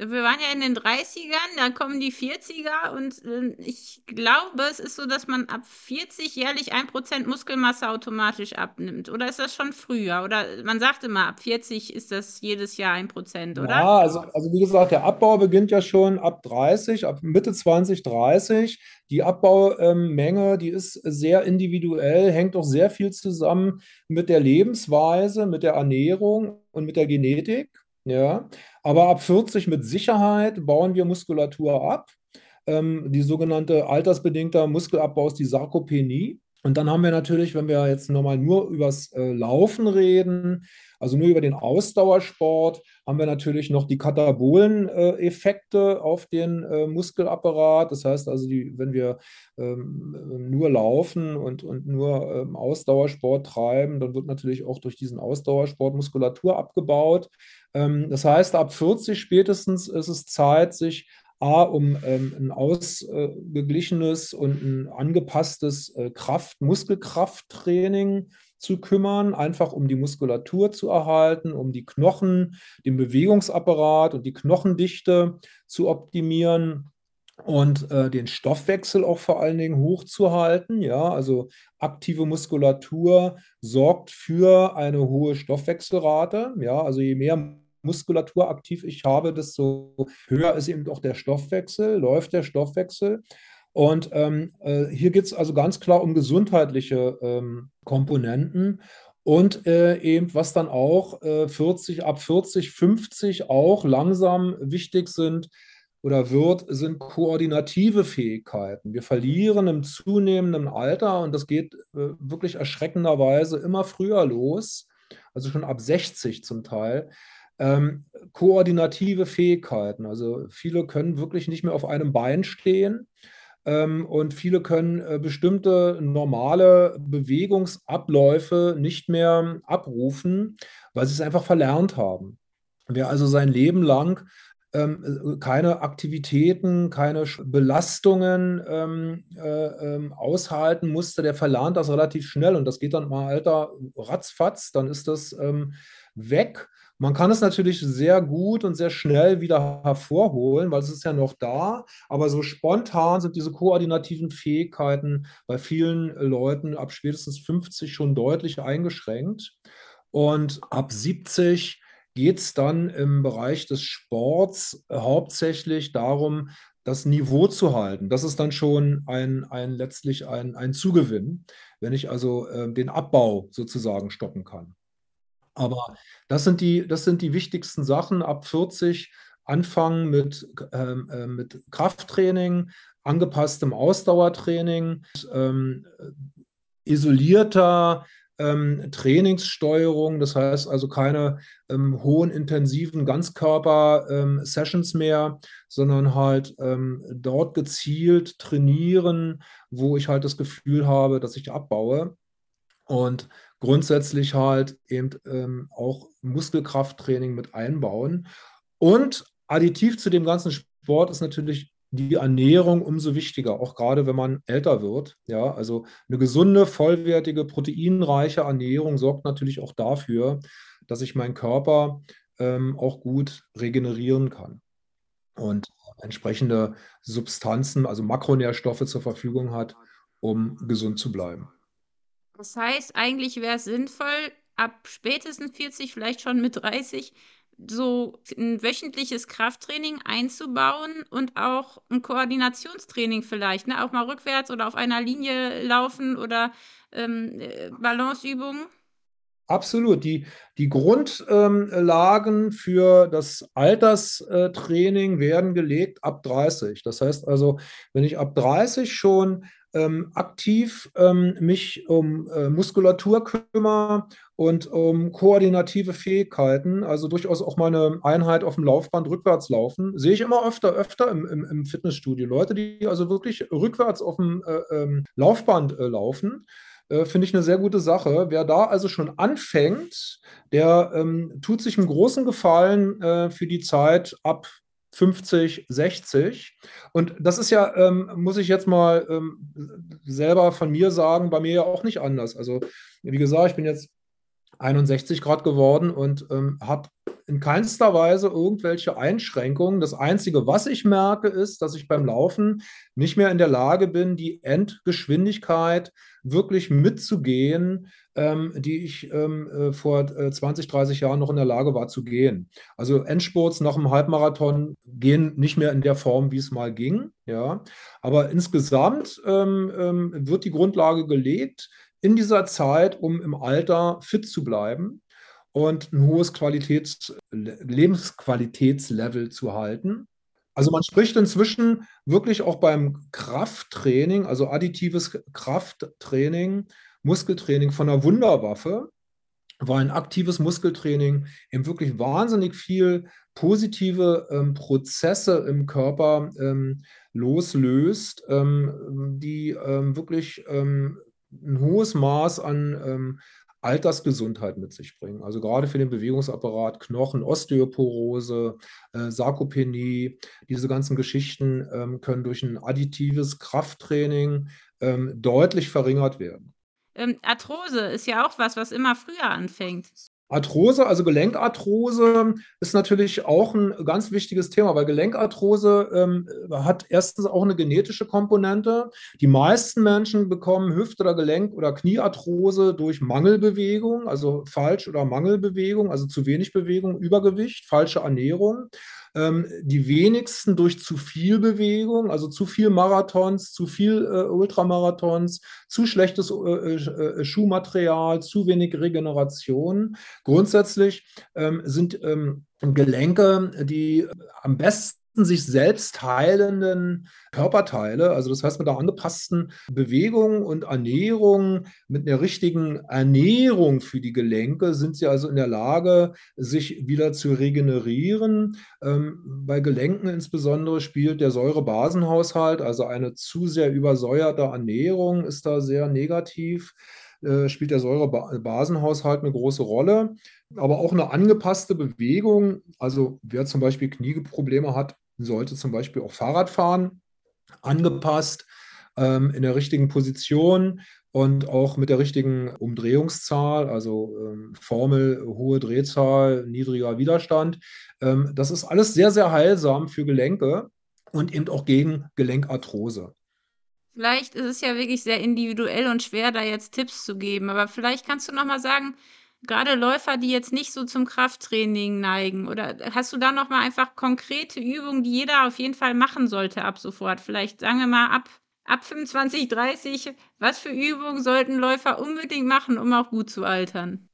Wir waren ja in den 30ern, da kommen die 40er und äh, ich glaube, es ist so, dass man ab 40 jährlich 1% Muskelmasse automatisch abnimmt. Oder ist das schon früher? Oder man sagt immer, ab 40 ist das jedes Jahr 1%, oder?
Ja, also, also wie gesagt, der Abbau beginnt ja schon ab 30, ab Mitte 20, 30. Die Abbaumenge, die ist sehr individuell, hängt auch sehr viel zusammen mit der Lebensweise, mit der Ernährung und mit der Genetik. Ja, aber ab 40 mit Sicherheit bauen wir Muskulatur ab. Ähm, die sogenannte altersbedingte Muskelabbau ist die Sarkopenie. Und dann haben wir natürlich, wenn wir jetzt nochmal nur übers äh, Laufen reden, also nur über den Ausdauersport, haben wir natürlich noch die katabolen äh, Effekte auf den äh, Muskelapparat. Das heißt also, die, wenn wir ähm, nur laufen und, und nur ähm, Ausdauersport treiben, dann wird natürlich auch durch diesen Ausdauersport Muskulatur abgebaut. Ähm, das heißt, ab 40 spätestens ist es Zeit, sich A, um ähm, ein ausgeglichenes und ein angepasstes äh, Kraft, Muskelkrafttraining zu kümmern, einfach um die Muskulatur zu erhalten, um die Knochen, den Bewegungsapparat und die Knochendichte zu optimieren und äh, den Stoffwechsel auch vor allen Dingen hochzuhalten. Ja, also aktive Muskulatur sorgt für eine hohe Stoffwechselrate. Ja, also je mehr Muskulatur aktiv ich habe, desto höher ist eben auch der Stoffwechsel, läuft der Stoffwechsel. Und ähm, äh, hier geht es also ganz klar um gesundheitliche ähm, Komponenten. Und äh, eben, was dann auch äh, 40, ab 40, 50 auch langsam wichtig sind oder wird, sind koordinative Fähigkeiten. Wir verlieren im zunehmenden Alter und das geht äh, wirklich erschreckenderweise immer früher los, also schon ab 60 zum Teil. Ähm, koordinative Fähigkeiten. Also viele können wirklich nicht mehr auf einem Bein stehen ähm, und viele können äh, bestimmte normale Bewegungsabläufe nicht mehr abrufen, weil sie es einfach verlernt haben. Wer also sein Leben lang ähm, keine Aktivitäten, keine Belastungen ähm, äh, ähm, aushalten musste, der verlernt das relativ schnell und das geht dann mal, Alter, ratzfatz, dann ist das ähm, weg. Man kann es natürlich sehr gut und sehr schnell wieder hervorholen, weil es ist ja noch da, aber so spontan sind diese koordinativen Fähigkeiten bei vielen Leuten ab spätestens 50 schon deutlich eingeschränkt. Und ab 70 geht es dann im Bereich des Sports hauptsächlich darum, das Niveau zu halten. Das ist dann schon ein, ein letztlich ein, ein Zugewinn, wenn ich also äh, den Abbau sozusagen stoppen kann. Aber das sind die, das sind die wichtigsten Sachen. Ab 40 anfangen mit, ähm, äh, mit Krafttraining, angepasstem Ausdauertraining, ähm, isolierter ähm, Trainingssteuerung, das heißt also keine ähm, hohen, intensiven Ganzkörper-Sessions ähm, mehr, sondern halt ähm, dort gezielt trainieren, wo ich halt das Gefühl habe, dass ich abbaue. Und grundsätzlich halt eben ähm, auch Muskelkrafttraining mit einbauen. Und additiv zu dem ganzen Sport ist natürlich die Ernährung umso wichtiger, auch gerade wenn man älter wird. Ja, also eine gesunde, vollwertige, proteinreiche Ernährung sorgt natürlich auch dafür, dass ich meinen Körper ähm, auch gut regenerieren kann und entsprechende Substanzen, also Makronährstoffe zur Verfügung hat, um gesund zu bleiben.
Das heißt, eigentlich wäre es sinnvoll, ab spätestens 40, vielleicht schon mit 30, so ein wöchentliches Krafttraining einzubauen und auch ein Koordinationstraining vielleicht, ne? Auch mal rückwärts oder auf einer Linie laufen oder ähm, äh, Balanceübungen.
Absolut. Die, die Grundlagen ähm, für das Alterstraining werden gelegt ab 30. Das heißt also, wenn ich ab 30 schon ähm, aktiv ähm, mich um äh, Muskulatur kümmere und um koordinative Fähigkeiten, also durchaus auch mal eine Einheit auf dem Laufband rückwärts laufen, sehe ich immer öfter, öfter im, im, im Fitnessstudio. Leute, die also wirklich rückwärts auf dem äh, ähm, Laufband äh, laufen. Äh, finde ich eine sehr gute Sache. Wer da also schon anfängt, der ähm, tut sich einen großen Gefallen äh, für die Zeit ab 50, 60. Und das ist ja, ähm, muss ich jetzt mal ähm, selber von mir sagen, bei mir ja auch nicht anders. Also, wie gesagt, ich bin jetzt 61 Grad geworden und ähm, habe in keinster Weise irgendwelche Einschränkungen. Das Einzige, was ich merke, ist, dass ich beim Laufen nicht mehr in der Lage bin, die Endgeschwindigkeit wirklich mitzugehen, ähm, die ich ähm, äh, vor äh, 20, 30 Jahren noch in der Lage war zu gehen. Also Endspurts nach einem Halbmarathon gehen nicht mehr in der Form, wie es mal ging. Ja. Aber insgesamt ähm, ähm wird die Grundlage gelegt in dieser Zeit, um im Alter fit zu bleiben und ein hohes Qualitäts Lebensqualitätslevel zu halten. Also man spricht inzwischen wirklich auch beim Krafttraining, also additives Krafttraining, Muskeltraining von einer Wunderwaffe, weil ein aktives Muskeltraining eben wirklich wahnsinnig viel positive ähm, Prozesse im Körper ähm, loslöst, ähm, die ähm, wirklich ähm, ein hohes Maß an ähm, Altersgesundheit mit sich bringen. Also gerade für den Bewegungsapparat, Knochen, Osteoporose, äh, Sarkopenie, diese ganzen Geschichten ähm, können durch ein additives Krafttraining ähm, deutlich verringert werden.
Ähm, Arthrose ist ja auch was, was immer früher anfängt.
Arthrose, also Gelenkarthrose, ist natürlich auch ein ganz wichtiges Thema, weil Gelenkarthrose ähm, hat erstens auch eine genetische Komponente. Die meisten Menschen bekommen Hüft- oder Gelenk- oder Kniearthrose durch Mangelbewegung, also Falsch- oder Mangelbewegung, also zu wenig Bewegung, Übergewicht, falsche Ernährung. Ähm, die wenigsten durch zu viel Bewegung, also zu viel Marathons, zu viel äh, Ultramarathons, zu schlechtes äh, äh, Schuhmaterial, zu wenig Regeneration. Grundsätzlich ähm, sind ähm, Gelenke, die am besten sich selbst heilenden Körperteile, also das heißt mit der angepassten Bewegung und Ernährung, mit einer richtigen Ernährung für die Gelenke sind sie also in der Lage, sich wieder zu regenerieren. Ähm, bei Gelenken insbesondere spielt der Säurebasenhaushalt, also eine zu sehr übersäuerte Ernährung ist da sehr negativ äh, spielt der Säurebasenhaushalt eine große Rolle. Aber auch eine angepasste Bewegung, also wer zum Beispiel Knieprobleme hat, sollte zum Beispiel auch Fahrrad fahren, angepasst ähm, in der richtigen Position und auch mit der richtigen Umdrehungszahl, also ähm, Formel, hohe Drehzahl, niedriger Widerstand. Ähm, das ist alles sehr, sehr heilsam für Gelenke und eben auch gegen Gelenkarthrose.
Vielleicht ist es ja wirklich sehr individuell und schwer, da jetzt Tipps zu geben, aber vielleicht kannst du noch mal sagen, gerade Läufer, die jetzt nicht so zum Krafttraining neigen, oder hast du da noch mal einfach konkrete Übungen, die jeder auf jeden Fall machen sollte ab sofort? Vielleicht sagen wir mal ab, ab 25, 30, was für Übungen sollten Läufer unbedingt machen, um auch gut zu altern?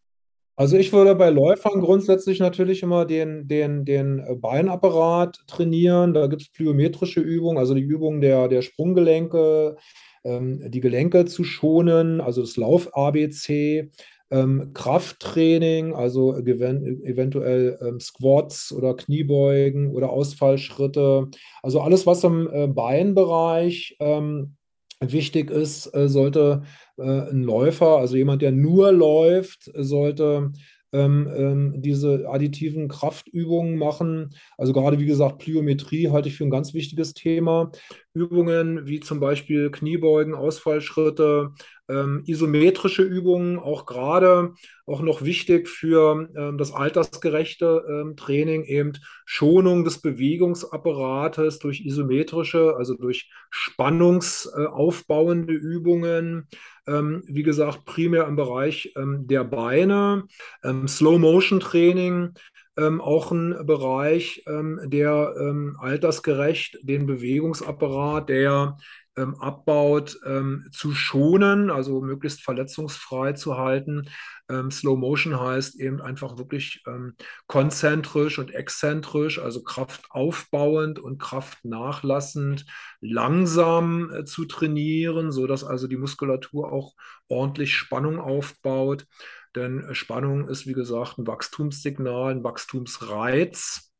Also ich würde bei Läufern grundsätzlich natürlich immer den, den, den Beinapparat trainieren. Da gibt es plyometrische Übungen, also die Übungen der, der Sprunggelenke, ähm, die Gelenke zu schonen, also das Lauf-ABC, ähm, Krafttraining, also eventuell ähm, Squats oder Kniebeugen oder Ausfallschritte. Also alles, was im äh, Beinbereich ähm, wichtig ist, äh, sollte äh, ein Läufer, also jemand, der nur läuft, sollte ähm, ähm, diese additiven Kraftübungen machen. Also gerade wie gesagt, Plyometrie halte ich für ein ganz wichtiges Thema. Übungen wie zum Beispiel Kniebeugen, Ausfallschritte, ähm, isometrische Übungen, auch gerade auch noch wichtig für ähm, das altersgerechte ähm, Training, eben Schonung des Bewegungsapparates durch isometrische, also durch spannungsaufbauende Übungen. Ähm, wie gesagt, primär im Bereich ähm, der Beine, ähm, Slow-Motion-Training, ähm, auch ein Bereich, ähm, der ähm, altersgerecht den Bewegungsapparat, der ähm, abbaut, ähm, zu schonen, also möglichst verletzungsfrei zu halten. Ähm, Slow Motion heißt eben einfach wirklich ähm, konzentrisch und exzentrisch, also kraftaufbauend und kraftnachlassend, langsam äh, zu trainieren, sodass also die Muskulatur auch ordentlich Spannung aufbaut. Denn Spannung ist, wie gesagt, ein Wachstumssignal, ein Wachstumsreiz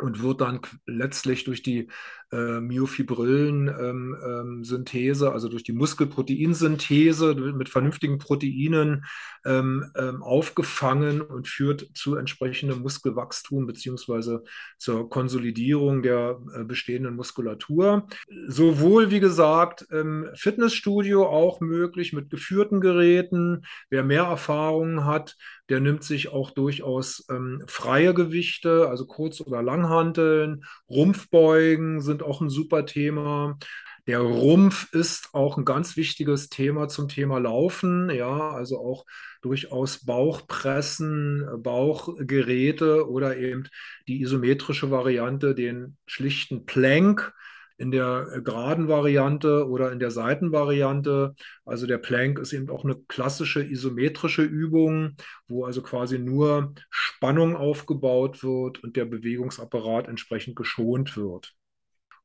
und wird dann letztlich durch die äh, Myofibrillen-Synthese, ähm, ähm, also durch die Muskelproteinsynthese mit vernünftigen Proteinen ähm, ähm, aufgefangen und führt zu entsprechendem Muskelwachstum beziehungsweise zur Konsolidierung der äh, bestehenden Muskulatur. Sowohl, wie gesagt, im Fitnessstudio auch möglich mit geführten Geräten. Wer mehr Erfahrungen hat, der nimmt sich auch durchaus ähm, freie Gewichte, also Kurz- oder Langhanteln. Rumpfbeugen sind auch ein super Thema. Der Rumpf ist auch ein ganz wichtiges Thema zum Thema Laufen, ja, also auch durchaus Bauchpressen, Bauchgeräte oder eben die isometrische Variante, den schlichten Plank in der äh, geraden Variante oder in der Seitenvariante. Also der Plank ist eben auch eine klassische isometrische Übung, wo also quasi nur Spannung aufgebaut wird und der Bewegungsapparat entsprechend geschont wird.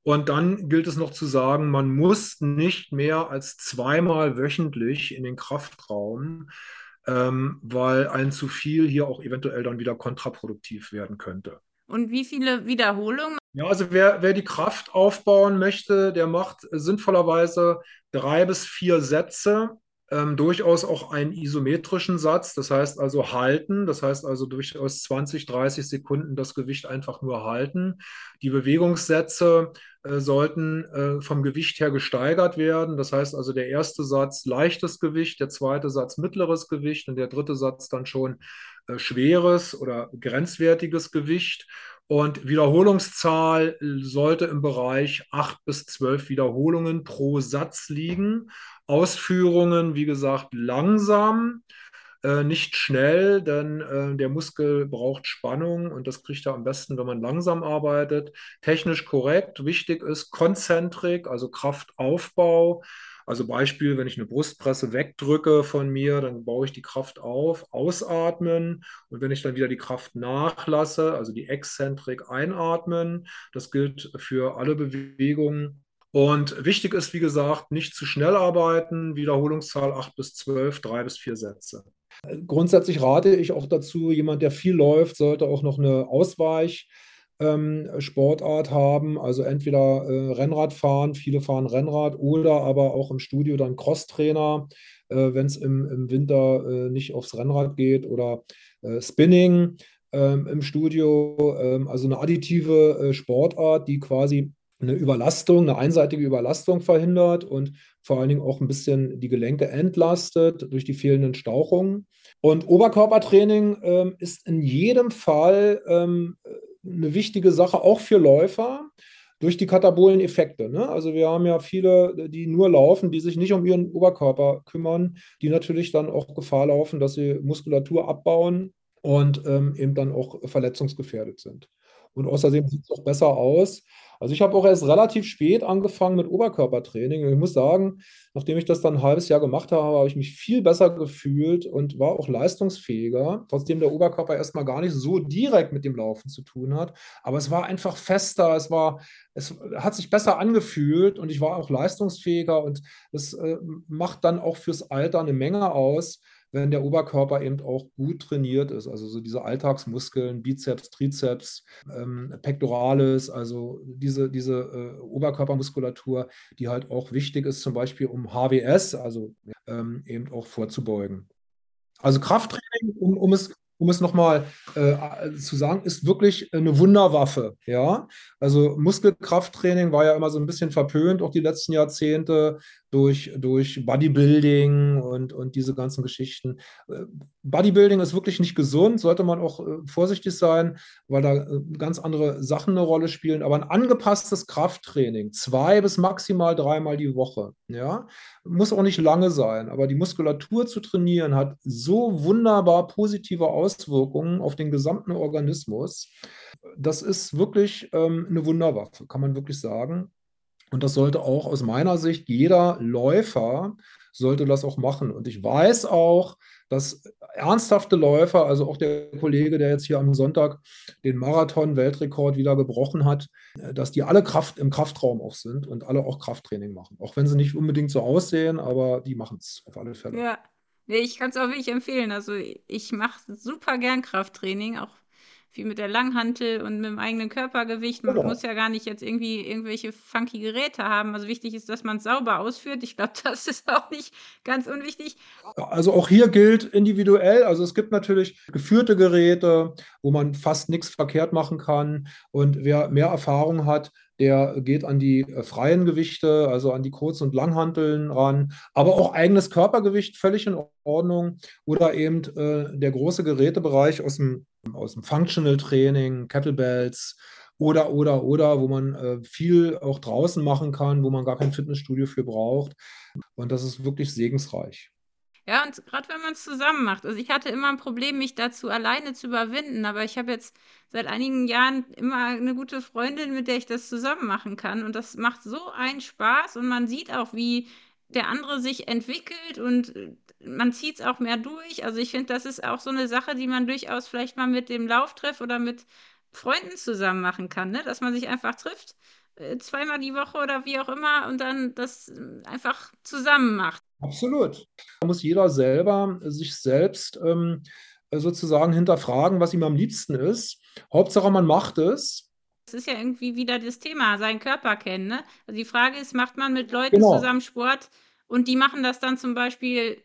Und dann gilt es noch zu sagen, man muss nicht mehr als zweimal wöchentlich in den Kraftraum, ähm, weil ein zu viel hier auch eventuell dann wieder kontraproduktiv werden könnte.
Und wie viele Wiederholungen?
Ja, also wer, wer die Kraft aufbauen möchte, der macht sinnvollerweise drei bis vier Sätze ähm, durchaus auch einen isometrischen Satz, das heißt also halten, das heißt also durchaus 20, 30 Sekunden das Gewicht einfach nur halten. Die Bewegungssätze äh, sollten äh, vom Gewicht her gesteigert werden, das heißt also der erste Satz leichtes Gewicht, der zweite Satz mittleres Gewicht und der dritte Satz dann schon äh, schweres oder grenzwertiges Gewicht. Und Wiederholungszahl sollte im Bereich 8 bis 12 Wiederholungen pro Satz liegen. Ausführungen, wie gesagt, langsam. Äh, nicht schnell, denn äh, der Muskel braucht Spannung und das kriegt er am besten, wenn man langsam arbeitet. Technisch korrekt. Wichtig ist Konzentrik, also Kraftaufbau. Also Beispiel, wenn ich eine Brustpresse wegdrücke von mir, dann baue ich die Kraft auf, ausatmen und wenn ich dann wieder die Kraft nachlasse, also die Exzentrik einatmen, das gilt für alle Bewegungen. Und wichtig ist, wie gesagt, nicht zu schnell arbeiten, Wiederholungszahl 8 bis 12, 3 bis 4 Sätze. Grundsätzlich rate ich auch dazu, jemand, der viel läuft, sollte auch noch eine Ausweich- ähm, haben, also entweder äh, Rennrad fahren, viele fahren Rennrad oder aber auch im Studio dann Crosstrainer, äh, wenn es im, im Winter äh, nicht aufs Rennrad geht oder Spinning ähm, im Studio, ähm, also eine additive Sportart, die quasi eine Überlastung, eine einseitige Überlastung verhindert und vor allen Dingen auch ein bisschen die Gelenke entlastet durch die fehlenden Stauchungen. Und Oberkörpertraining ähm, ist in jedem Fall ähm, eine wichtige Sache, auch für Läufer, durch die katabolen Effekte. Ne? Also wir haben ja viele, die nur laufen, die sich nicht um ihren Oberkörper kümmern, die natürlich dann auch Gefahr laufen, dass sie Muskulatur abbauen und ähm, eben dann auch verletzungsgefährdet sind. Und außerdem sieht es auch besser aus, also ich habe auch erst relativ spät angefangen mit Oberkörpertraining. Und ich muss sagen, nachdem ich das dann ein halbes Jahr gemacht habe, habe ich mich viel besser gefühlt und war auch leistungsfähiger, trotzdem der Oberkörper erstmal gar nicht so direkt mit dem Laufen zu tun hat. Aber es war einfach fester, es war, es hat sich besser angefühlt und ich war auch leistungsfähiger. Und das äh, macht dann auch fürs Alter eine Menge aus wenn der Oberkörper eben auch gut trainiert ist. Also so diese Alltagsmuskeln, Bizeps, Trizeps, ähm, Pectoralis, also diese, diese äh, Oberkörpermuskulatur, die halt auch wichtig ist, zum Beispiel um HWS, also ähm, eben auch vorzubeugen. Also Krafttraining, um, um es um es nochmal äh, zu sagen, ist wirklich eine Wunderwaffe. Ja, also Muskelkrafttraining war ja immer so ein bisschen verpönt, auch die letzten Jahrzehnte durch, durch Bodybuilding und, und diese ganzen Geschichten. Äh, Bodybuilding ist wirklich nicht gesund, sollte man auch äh, vorsichtig sein, weil da äh, ganz andere Sachen eine Rolle spielen. Aber ein angepasstes Krafttraining, zwei bis maximal dreimal die Woche, ja, muss auch nicht lange sein, aber die Muskulatur zu trainieren hat so wunderbar positive Auswirkungen auf den gesamten Organismus. Das ist wirklich ähm, eine Wunderwaffe, kann man wirklich sagen. Und das sollte auch aus meiner Sicht jeder Läufer sollte das auch machen. Und ich weiß auch, dass ernsthafte Läufer, also auch der Kollege, der jetzt hier am Sonntag den Marathon-Weltrekord wieder gebrochen hat, dass die alle Kraft im Kraftraum auch sind und alle auch Krafttraining machen. Auch wenn sie nicht unbedingt so aussehen, aber die machen es auf alle Fälle.
Ja, ich kann es auch wirklich empfehlen. Also ich mache super gern Krafttraining, auch viel mit der Langhantel und mit dem eigenen Körpergewicht. Man genau. muss ja gar nicht jetzt irgendwie irgendwelche funky Geräte haben. Also wichtig ist, dass man es sauber ausführt. Ich glaube, [laughs] das ist auch nicht ganz unwichtig.
Also auch hier gilt individuell. Also es gibt natürlich geführte Geräte, wo man fast nichts verkehrt machen kann. Und wer mehr Erfahrung hat, der geht an die äh, freien Gewichte, also an die Kurz- und Langhanteln ran, aber auch eigenes Körpergewicht völlig in Ordnung oder eben äh, der große Gerätebereich aus dem, aus dem Functional Training, Kettlebells oder, oder, oder, wo man äh, viel auch draußen machen kann, wo man gar kein Fitnessstudio für braucht. Und das ist wirklich segensreich.
Ja, und gerade wenn man es zusammen macht. Also ich hatte immer ein Problem, mich dazu alleine zu überwinden, aber ich habe jetzt seit einigen Jahren immer eine gute Freundin, mit der ich das zusammen machen kann. Und das macht so einen Spaß und man sieht auch, wie der andere sich entwickelt und äh, man zieht es auch mehr durch. Also ich finde, das ist auch so eine Sache, die man durchaus vielleicht mal mit dem Lauftreff oder mit Freunden zusammen machen kann, ne? Dass man sich einfach trifft, zweimal die Woche oder wie auch immer und dann das äh, einfach zusammen macht.
Absolut. Da muss jeder selber sich selbst ähm, sozusagen hinterfragen, was ihm am liebsten ist. Hauptsache, man macht es.
Das ist ja irgendwie wieder das Thema, seinen Körper kennen. Ne? Also die Frage ist, macht man mit Leuten genau. zusammen Sport und die machen das dann zum Beispiel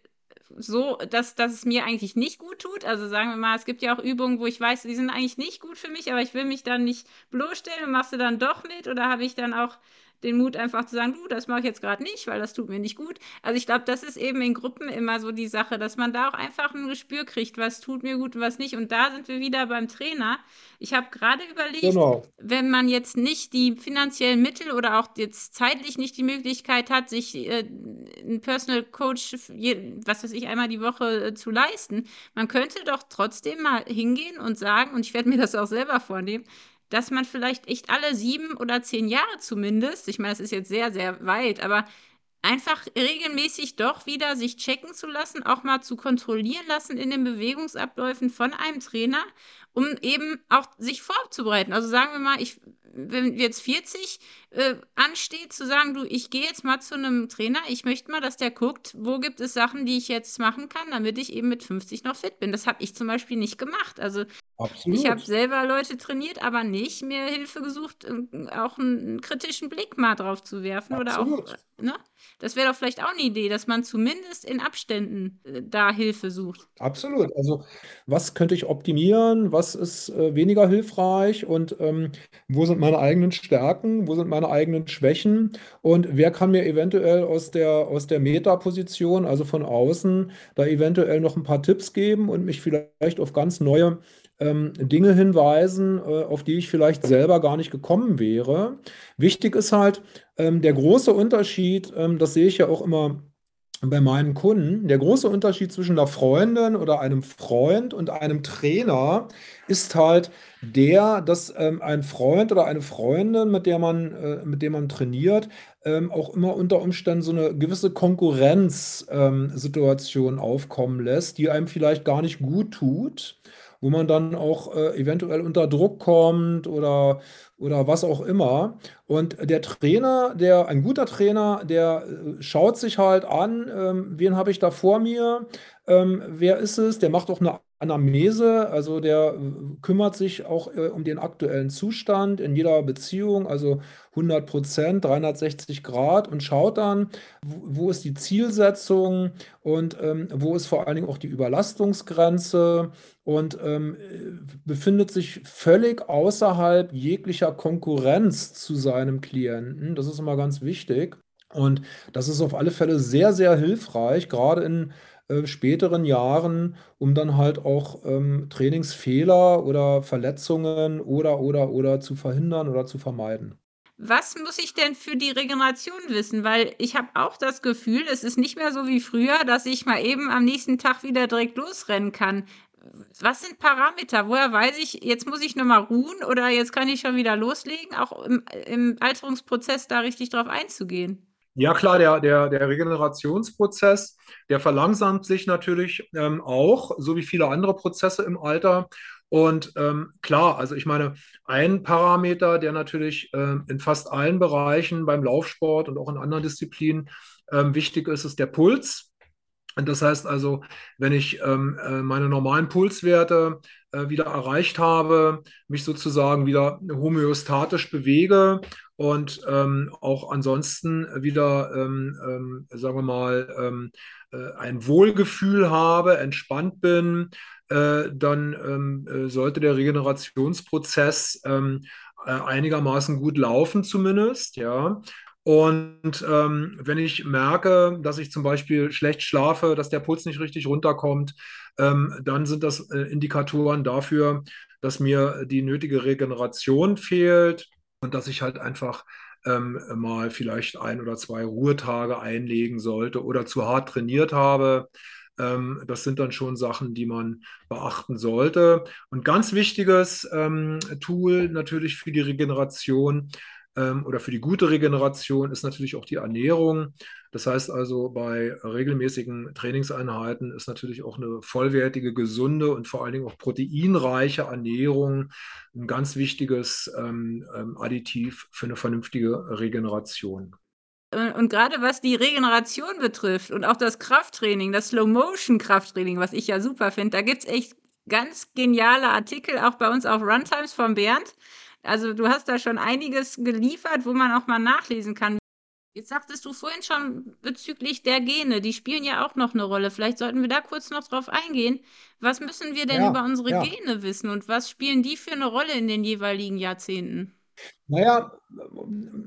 so, dass, dass es mir eigentlich nicht gut tut. Also sagen wir mal, es gibt ja auch Übungen, wo ich weiß, die sind eigentlich nicht gut für mich, aber ich will mich dann nicht bloßstellen und machst du dann doch mit oder habe ich dann auch den Mut einfach zu sagen, du, das mache ich jetzt gerade nicht, weil das tut mir nicht gut. Also ich glaube, das ist eben in Gruppen immer so die Sache, dass man da auch einfach ein Gespür kriegt, was tut mir gut und was nicht. Und da sind wir wieder beim Trainer. Ich habe gerade überlegt,
Genau.
wenn man jetzt nicht die finanziellen Mittel oder auch jetzt zeitlich nicht die Möglichkeit hat, sich äh, einen Personal Coach, was weiß ich, einmal die Woche äh, zu leisten, man könnte doch trotzdem mal hingehen und sagen, und ich werde mir das auch selber vornehmen, dass man vielleicht echt alle sieben oder zehn Jahre zumindest, ich meine, es ist jetzt sehr, sehr weit, aber einfach regelmäßig doch wieder sich checken zu lassen, auch mal zu kontrollieren lassen in den Bewegungsabläufen von einem Trainer, um eben auch sich vorzubereiten. Also sagen wir mal, ich, wenn jetzt 40 äh, ansteht, zu sagen, du, ich gehe jetzt mal zu einem Trainer, ich möchte mal, dass der guckt, wo gibt es Sachen, die ich jetzt machen kann, damit ich eben mit 50 noch fit bin. Das habe ich zum Beispiel nicht gemacht. Also ich habe
Absolut.
selber Leute trainiert, aber nicht mir Hilfe gesucht, äh, auch einen kritischen Blick mal drauf zu werfen oder auch,
Absolut.
äh, ne? Das wäre doch vielleicht auch eine Idee, dass man zumindest in Abständen äh, da Hilfe sucht.
Absolut. Also, was könnte ich optimieren? Was ist äh, weniger hilfreich? Und ähm, wo sind meine eigenen Stärken? Wo sind meine eigenen Schwächen? Und wer kann mir eventuell aus der, aus der Metaposition, also von außen, da eventuell noch ein paar Tipps geben und mich vielleicht auf ganz neue ähm, Dinge hinweisen, äh, auf die ich vielleicht selber gar nicht gekommen wäre? Wichtig ist halt, ähm, der große Unterschied, ähm, das sehe ich ja auch immer bei meinen Kunden, der große Unterschied zwischen einer Freundin oder einem Freund und einem Trainer ist halt der, dass ähm, ein Freund oder eine Freundin, mit der man, äh, mit dem man trainiert, ähm, auch immer unter Umständen so eine gewisse Konkurrenzsituation ähm, aufkommen lässt, die einem vielleicht gar nicht gut tut wo man dann auch äh, eventuell unter Druck kommt oder, oder was auch immer. Und der Trainer, der, ein guter Trainer, der äh, schaut sich halt an, ähm, wen habe ich da vor mir, ähm, wer ist es, der macht auch eine Anamnese, also der äh, kümmert sich auch äh, um den aktuellen Zustand in jeder Beziehung, also 100 Prozent, 360 Grad und schaut dann, wo, wo ist die Zielsetzung und ähm, wo ist vor allen Dingen auch die Überlastungsgrenze und ähm, äh, befindet sich völlig außerhalb jeglicher Konkurrenz zu seinem Klienten. Das ist immer ganz wichtig. Und das ist auf alle Fälle sehr, sehr hilfreich, gerade in äh, späteren Jahren, um dann halt auch ähm, Trainingsfehler oder Verletzungen oder, oder, oder zu verhindern oder zu vermeiden.
Was muss ich denn für die Regeneration wissen? Weil ich habe auch das Gefühl, es ist nicht mehr so wie früher, dass ich mal eben am nächsten Tag wieder direkt losrennen kann. Was sind Parameter? Woher weiß ich, jetzt muss ich nochmal ruhen oder jetzt kann ich schon wieder loslegen, auch im, im Alterungsprozess da richtig drauf einzugehen?
Ja, klar, der, der, der Regenerationsprozess, der verlangsamt sich natürlich ähm, auch, so wie viele andere Prozesse im Alter. Und ähm, klar, also ich meine, ein Parameter, der natürlich ähm, in fast allen Bereichen beim Laufsport und auch in anderen Disziplinen ähm, wichtig ist, ist der Puls. Und das heißt also, wenn ich ähm, äh, meine normalen Pulswerte äh, wieder erreicht habe, mich sozusagen wieder homöostatisch bewege und ähm, auch ansonsten wieder, ähm, ähm sagen wir mal, ähm, äh, ein Wohlgefühl habe, entspannt bin, äh, dann ähm, äh, sollte der Regenerationsprozess äh, einigermaßen gut laufen zumindest, ja. Und ähm, wenn ich merke, dass ich zum Beispiel schlecht schlafe, dass der Puls nicht richtig runterkommt, ähm, dann sind das äh, Indikatoren dafür, dass mir die nötige Regeneration fehlt und dass ich halt einfach ähm, mal vielleicht ein oder zwei Ruhetage einlegen sollte oder zu hart trainiert habe. Ähm, das sind dann schon Sachen, die man beachten sollte. Und ganz wichtiges ähm, Tool natürlich für die Regeneration ähm, oder für die gute Regeneration ist natürlich auch die Ernährung. Das heißt also, bei regelmäßigen Trainingseinheiten ist natürlich auch eine vollwertige, gesunde und vor allen Dingen auch proteinreiche Ernährung ein ganz wichtiges ähm, ähm Additiv für eine vernünftige Regeneration.
Und gerade was die Regeneration betrifft und auch das Krafttraining, das Slow-Motion-Krafttraining, was ich ja super finde, da gibt es echt ganz geniale Artikel, auch bei uns auf Runtimes von Bernd. Also du hast da schon einiges geliefert, wo man auch mal nachlesen kann. Jetzt sagtest du vorhin schon bezüglich der Gene, die spielen ja auch noch eine Rolle. Vielleicht sollten wir da kurz noch drauf eingehen. Was müssen wir denn
Ja,
über unsere
ja.
Gene wissen und was spielen die für eine Rolle in den jeweiligen Jahrzehnten?
Naja,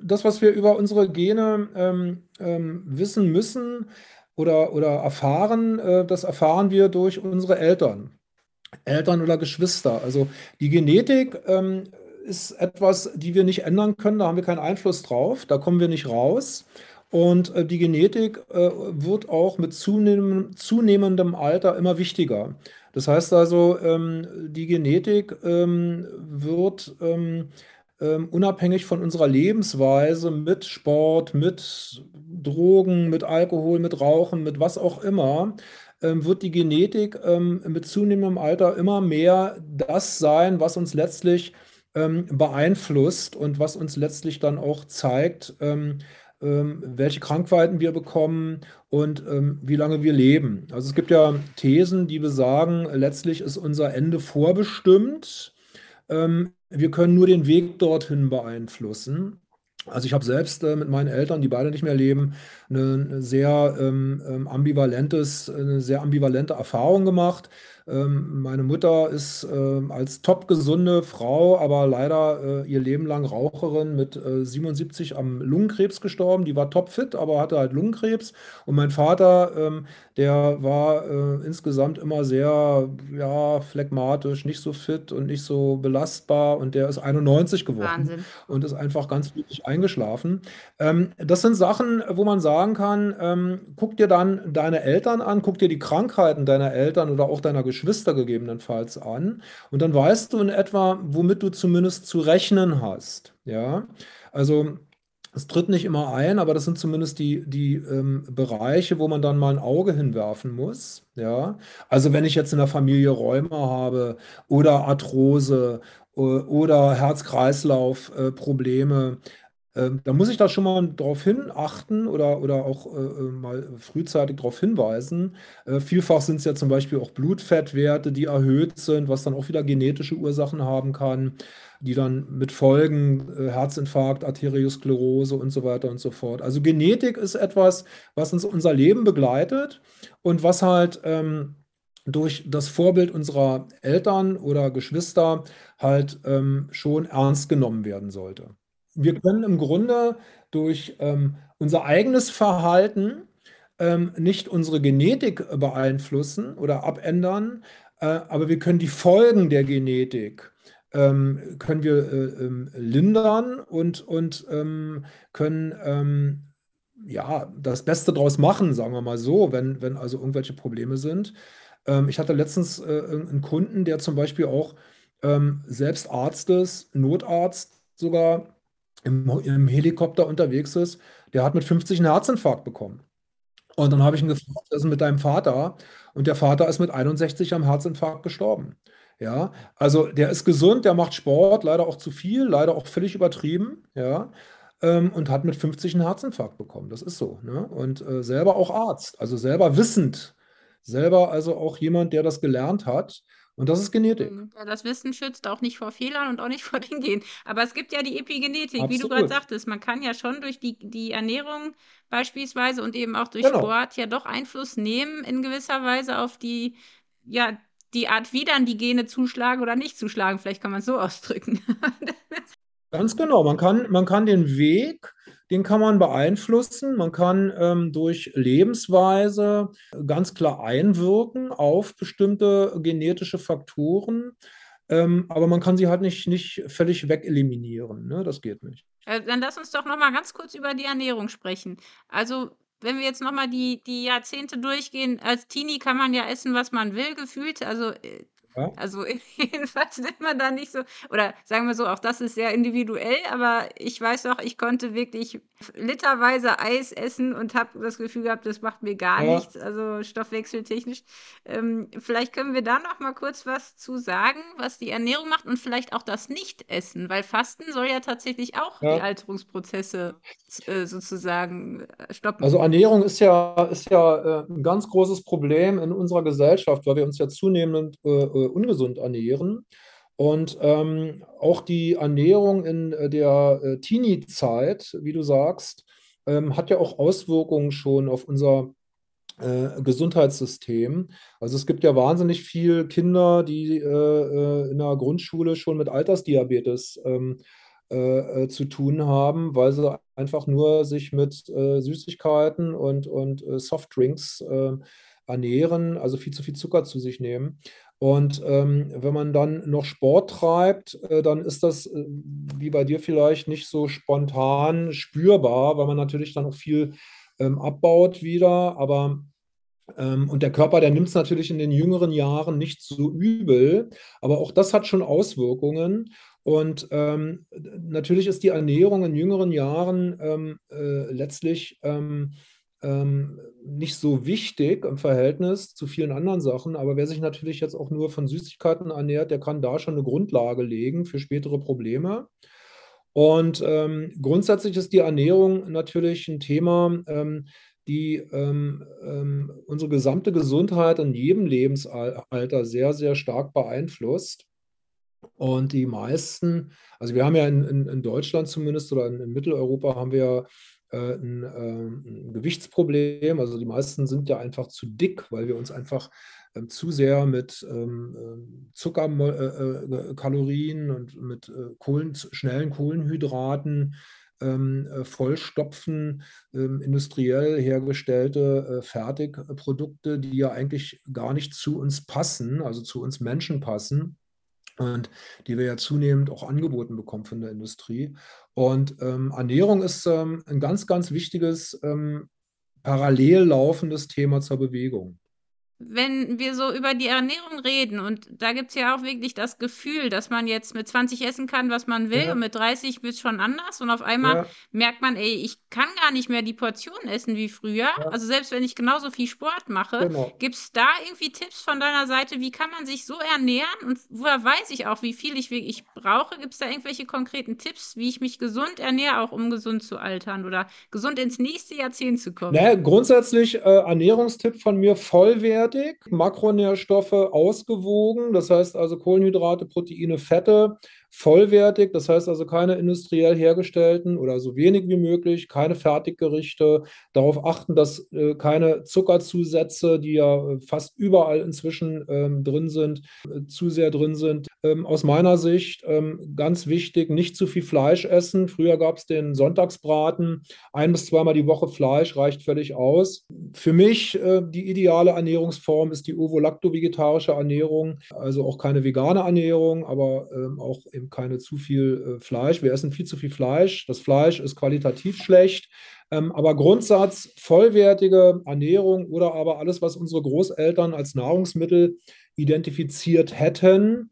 das, was wir über unsere Gene ähm, ähm, wissen müssen oder, oder erfahren, äh, das erfahren wir durch unsere Eltern. Eltern oder Geschwister. Also die Genetik ähm, ist etwas, die wir nicht ändern können, da haben wir keinen Einfluss drauf, da kommen wir nicht raus. Und äh, die Genetik äh, wird auch mit zunehmendem, Alter immer wichtiger. Das heißt also, ähm, die Genetik ähm, wird ähm, unabhängig von unserer Lebensweise mit Sport, mit Drogen, mit Alkohol, mit Rauchen, mit was auch immer, wird die Genetik mit zunehmendem Alter immer mehr das sein, was uns letztlich ähm, beeinflusst und was uns letztlich dann auch zeigt, ähm, ähm, welche Krankheiten wir bekommen und ähm, wie lange wir leben. Also es gibt ja Thesen, die besagen, letztlich ist unser Ende vorbestimmt. wir können nur den Weg dorthin beeinflussen. Also ich habe selbst äh, mit meinen Eltern, die beide nicht mehr leben, eine, eine sehr ähm, ähm ambivalentes, eine sehr ambivalente Erfahrung gemacht. Ähm, meine Mutter ist äh, als top gesunde Frau, aber leider äh, ihr Leben lang Raucherin mit äh, 77 am Lungenkrebs gestorben. Die war topfit, aber hatte halt Lungenkrebs. Und mein Vater, ähm, der war äh, insgesamt immer sehr ja, phlegmatisch, nicht so fit und nicht so belastbar. Und der ist 91 geworden
Wahnsinn.
und ist einfach ganz glücklich eingeschlafen. Ähm, das sind Sachen, wo man sagen kann, ähm, guck dir dann deine Eltern an, guck dir die Krankheiten deiner Eltern oder auch deiner Geschwister gegebenenfalls an. Und dann weißt du in etwa, womit du zumindest zu rechnen hast. Ja, also es tritt nicht immer ein, aber das sind zumindest die, die ähm, Bereiche, wo man dann mal ein Auge hinwerfen muss. Ja, also wenn ich jetzt in der Familie Rheuma habe oder Arthrose äh, oder Herz-Kreislauf-Probleme, ähm, da muss ich da schon mal darauf hin achten oder, oder auch äh, äh mal frühzeitig darauf hinweisen. Äh, vielfach sind es ja zum Beispiel auch Blutfettwerte, die erhöht sind, was dann auch wieder genetische Ursachen haben kann, die dann mit Folgen, äh, Herzinfarkt, Arteriosklerose und so weiter und so fort. Also Genetik ist etwas, was uns unser Leben begleitet und was halt ähm, durch das Vorbild unserer Eltern oder Geschwister halt ähm, schon ernst genommen werden sollte wir können im Grunde durch ähm, unser eigenes Verhalten ähm, nicht unsere Genetik beeinflussen oder abändern, äh, aber wir können die Folgen der Genetik ähm, können wir äh, ähm, lindern und, und ähm, können ähm, ja, das Beste daraus machen, sagen wir mal so, wenn, wenn also irgendwelche Probleme sind. ich hatte letztens äh, einen Kunden, der zum Beispiel auch selbst Arzt ist, Notarzt sogar, im, im Helikopter unterwegs ist, der hat mit 50 einen Herzinfarkt bekommen. Und dann habe ich ihn gefragt, was ist mit deinem Vater? Und der Vater ist mit 61 am Herzinfarkt gestorben. Ja, also der ist gesund, der macht Sport, leider auch zu viel, leider auch völlig übertrieben, ja, ähm, und hat mit 50 einen Herzinfarkt bekommen. Das ist so. Ne? Und äh, selber auch Arzt, also selber wissend, selber also auch jemand, der das gelernt hat. Und das ist Genetik.
Mhm. Ja, das Wissen schützt auch nicht vor Fehlern und auch nicht [laughs] vor den Genen. Aber es gibt ja die Epigenetik, wie du gerade
Absolut.
sagtest. Man kann ja schon durch die, die Ernährung beispielsweise und eben auch durch
Genau.
Sport ja doch Einfluss nehmen in gewisser Weise auf die, ja, die Art, wie dann die Gene zuschlagen oder nicht zuschlagen. Vielleicht kann man es so [laughs] ausdrücken.
Ganz genau. Man kann, man kann den Weg, den kann man beeinflussen. Man kann ähm, durch Lebensweise ganz klar einwirken auf bestimmte genetische Faktoren. Ähm, aber man kann sie halt nicht, nicht völlig wegeliminieren. Ne? Das geht nicht.
Äh, Dann lass uns doch noch mal ganz kurz über die Ernährung sprechen. Also, wenn wir jetzt noch mal die, die Jahrzehnte durchgehen, als Teenie kann man ja essen, was man will, gefühlt. Also, äh,
Ja?
also [laughs] jedenfalls nimmt man da nicht so, oder sagen wir so, auch das ist sehr individuell, aber ich weiß doch, ich konnte wirklich literweise Eis essen und habe das Gefühl gehabt, das macht mir gar
Ja.
nichts, also stoffwechseltechnisch. Ähm, vielleicht können wir da noch mal kurz was zu sagen, was die Ernährung macht und vielleicht auch das Nichtessen, weil Fasten soll ja tatsächlich auch die
Ja.
Alterungsprozesse äh, sozusagen äh, stoppen.
Also Ernährung ist ja, ist ja äh, ein ganz großes Problem in unserer Gesellschaft, weil wir uns ja zunehmend äh, äh, ungesund ernähren. Und ähm, auch die Ernährung in äh, der äh, Teenie-Zeit, wie du sagst, ähm, hat ja auch Auswirkungen schon auf unser äh, Gesundheitssystem. Also es gibt ja wahnsinnig viele Kinder, die äh, äh, in der Grundschule schon mit Altersdiabetes ähm, äh, äh, zu tun haben, weil sie einfach nur sich mit Süßigkeiten und, und Softdrinks äh, ernähren, also viel zu viel Zucker zu sich nehmen. Und ähm, wenn man dann noch Sport treibt, äh, dann ist das äh, wie bei dir vielleicht nicht so spontan spürbar, weil man natürlich dann auch viel ähm, abbaut wieder. Aber ähm, und der Körper, der nimmt es natürlich in den jüngeren Jahren nicht so übel, aber auch das hat schon Auswirkungen. Und ähm, natürlich ist die Ernährung in jüngeren Jahren ähm, äh, letztlich ähm, nicht so wichtig im Verhältnis zu vielen anderen Sachen. Aber wer sich natürlich jetzt auch nur von Süßigkeiten ernährt, der kann da schon eine Grundlage legen für spätere Probleme. Und ähm, grundsätzlich ist die Ernährung natürlich ein Thema, ähm, die ähm, ähm, unsere gesamte Gesundheit in jedem Lebensalter sehr, sehr stark beeinflusst. Und die meisten, also wir haben ja in, in, in Deutschland zumindest oder in, in, Mitteleuropa haben wir ein, äh, ein, Gewichtsproblem. Also die meisten sind ja einfach zu dick, weil wir uns einfach äh, zu sehr mit ähm, ähm Zuckerkalorien äh, äh, und mit äh, Kohlen, schnellen Kohlenhydraten ähm, vollstopfen, ähm, industriell hergestellte Fertigprodukte, die ja eigentlich gar nicht zu uns passen, also zu uns Menschen passen und die wir ja zunehmend auch angeboten bekommen von der Industrie. Und ähm, Ernährung ist ähm, ein ganz, ganz wichtiges, ähm, parallel laufendes Thema zur Bewegung
wenn wir so über die Ernährung reden, und da gibt es ja auch wirklich das Gefühl, dass man jetzt mit 20 essen kann, was man will, ja. und mit 30 wird es schon anders. Und auf einmal ja. merkt man, ey, ich kann gar nicht mehr die Portion essen wie früher. Ja. Also selbst wenn ich genauso viel Sport mache, genau. gibt es da irgendwie Tipps von deiner Seite, wie kann man sich so ernähren? Und woher weiß ich auch, wie viel ich wirklich brauche? Gibt es da irgendwelche konkreten Tipps, wie ich mich gesund ernähre, auch um gesund zu altern oder gesund ins nächste Jahrzehnt zu kommen?
Naja, grundsätzlich äh, Ernährungstipp von mir vollwertig vollwertig, Makronährstoffe ausgewogen, das heißt also Kohlenhydrate, Proteine, Fette, vollwertig, das heißt also keine industriell hergestellten oder so wenig wie möglich, keine Fertiggerichte, darauf achten, dass äh, keine Zuckerzusätze, die ja äh, fast überall inzwischen ähm, drin sind, äh, zu sehr drin sind. Ähm, aus meiner Sicht ähm, ganz wichtig, nicht zu viel Fleisch essen. Früher gab es den Sonntagsbraten, ein bis zweimal die Woche Fleisch reicht völlig aus. Für mich äh, die ideale Ernährungsform ist die ovo-lacto-vegetarische Ernährung, also auch keine vegane Ernährung, aber ähm, auch im keine zu viel äh, Fleisch. Wir essen viel zu viel Fleisch. Das Fleisch ist qualitativ schlecht. Ähm, aber Grundsatz, vollwertige Ernährung oder aber alles, was unsere Großeltern als Nahrungsmittel identifiziert hätten,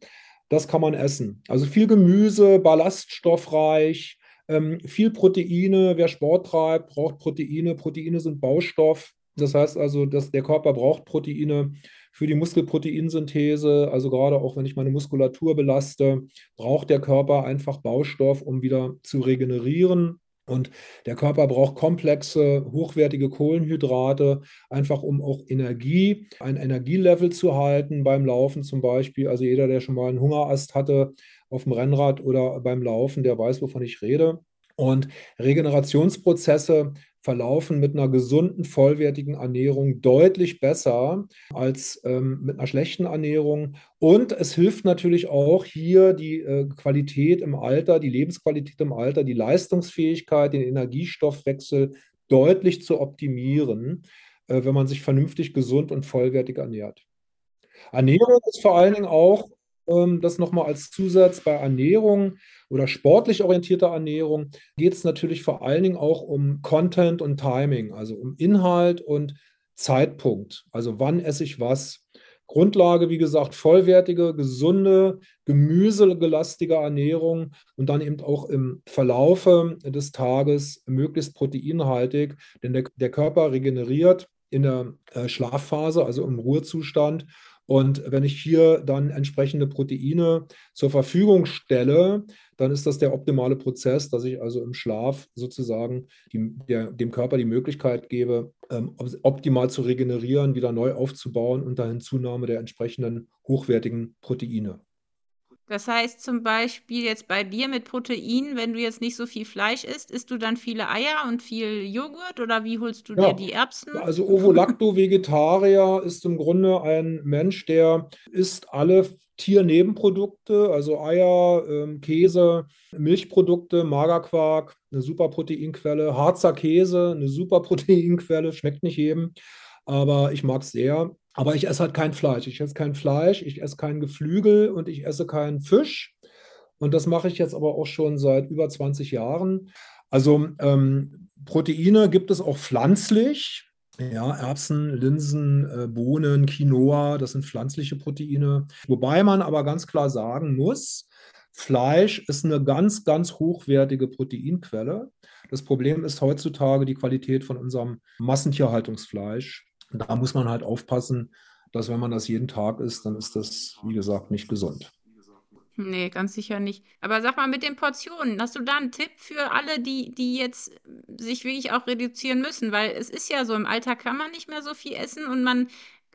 das kann man essen. Also viel Gemüse, ballaststoffreich, ähm, viel Proteine. Wer Sport treibt, braucht Proteine. Proteine sind Baustoff. Das heißt also, dass der Körper braucht Proteine für die Muskelproteinsynthese, also gerade auch wenn ich meine Muskulatur belaste, braucht der Körper einfach Baustoff, um wieder zu regenerieren. Und der Körper braucht komplexe, hochwertige Kohlenhydrate, einfach um auch Energie, ein Energielevel zu halten beim Laufen zum Beispiel. Also jeder, der schon mal einen Hungerast hatte auf dem Rennrad oder beim Laufen, der weiß, wovon ich rede. Und Regenerationsprozesse verlaufen mit einer gesunden, vollwertigen Ernährung deutlich besser als ähm, mit einer schlechten Ernährung. Und es hilft natürlich auch hier die äh, Qualität im Alter, die Lebensqualität im Alter, die Leistungsfähigkeit, den Energiestoffwechsel deutlich zu optimieren, äh, wenn man sich vernünftig gesund und vollwertig ernährt. Ernährung ist vor allen Dingen auch ähm, das nochmal als Zusatz bei Ernährung oder sportlich orientierter Ernährung geht es natürlich vor allen Dingen auch um Content und Timing, also um Inhalt und Zeitpunkt. Also wann esse ich was? Grundlage, wie gesagt, vollwertige, gesunde, gemüsegelastige Ernährung und dann eben auch im Verlaufe des Tages möglichst proteinhaltig, denn der, der Körper regeneriert in der äh, Schlafphase, also im Ruhezustand und wenn ich hier dann entsprechende Proteine zur Verfügung stelle, dann ist das der optimale Prozess, dass ich also im Schlaf sozusagen die, der, dem Körper die Möglichkeit gebe, ähm, optimal zu regenerieren, wieder neu aufzubauen unter Hinzunahme der entsprechenden hochwertigen Proteine.
Das heißt zum Beispiel jetzt bei dir mit Protein, wenn du jetzt nicht so viel Fleisch isst, isst du dann viele Eier und viel Joghurt oder wie holst du dir
Ja,
die Erbsen?
also Ovo-Lacto-Vegetarier ist im Grunde ein Mensch, der isst alle Tiernebenprodukte, also Eier, ähm, Käse, Milchprodukte, Magerquark, eine super Proteinquelle, Harzer Käse, eine super [laughs] Proteinquelle, schmeckt nicht jedem, aber ich mag es sehr. Aber ich esse halt kein Fleisch. Ich esse kein Fleisch, ich esse kein Geflügel und ich esse keinen Fisch. Und das mache ich jetzt aber auch schon seit über 20 Jahren. Also ähm, Proteine gibt es auch pflanzlich. Ja, Erbsen, Linsen, äh, Bohnen, Quinoa, das sind pflanzliche Proteine. Wobei man aber ganz klar sagen muss, Fleisch ist eine ganz, ganz hochwertige Proteinquelle. Das Problem ist heutzutage die Qualität von unserem Massentierhaltungsfleisch. Da muss man halt aufpassen, dass wenn man das jeden Tag isst, dann ist das, wie gesagt, nicht gesund.
Nee, ganz sicher nicht. Aber sag mal, mit den Portionen, hast du da einen Tipp für alle, die, die jetzt sich wirklich auch reduzieren müssen? Weil es ist ja so, im Alter kann man nicht mehr so viel essen und man,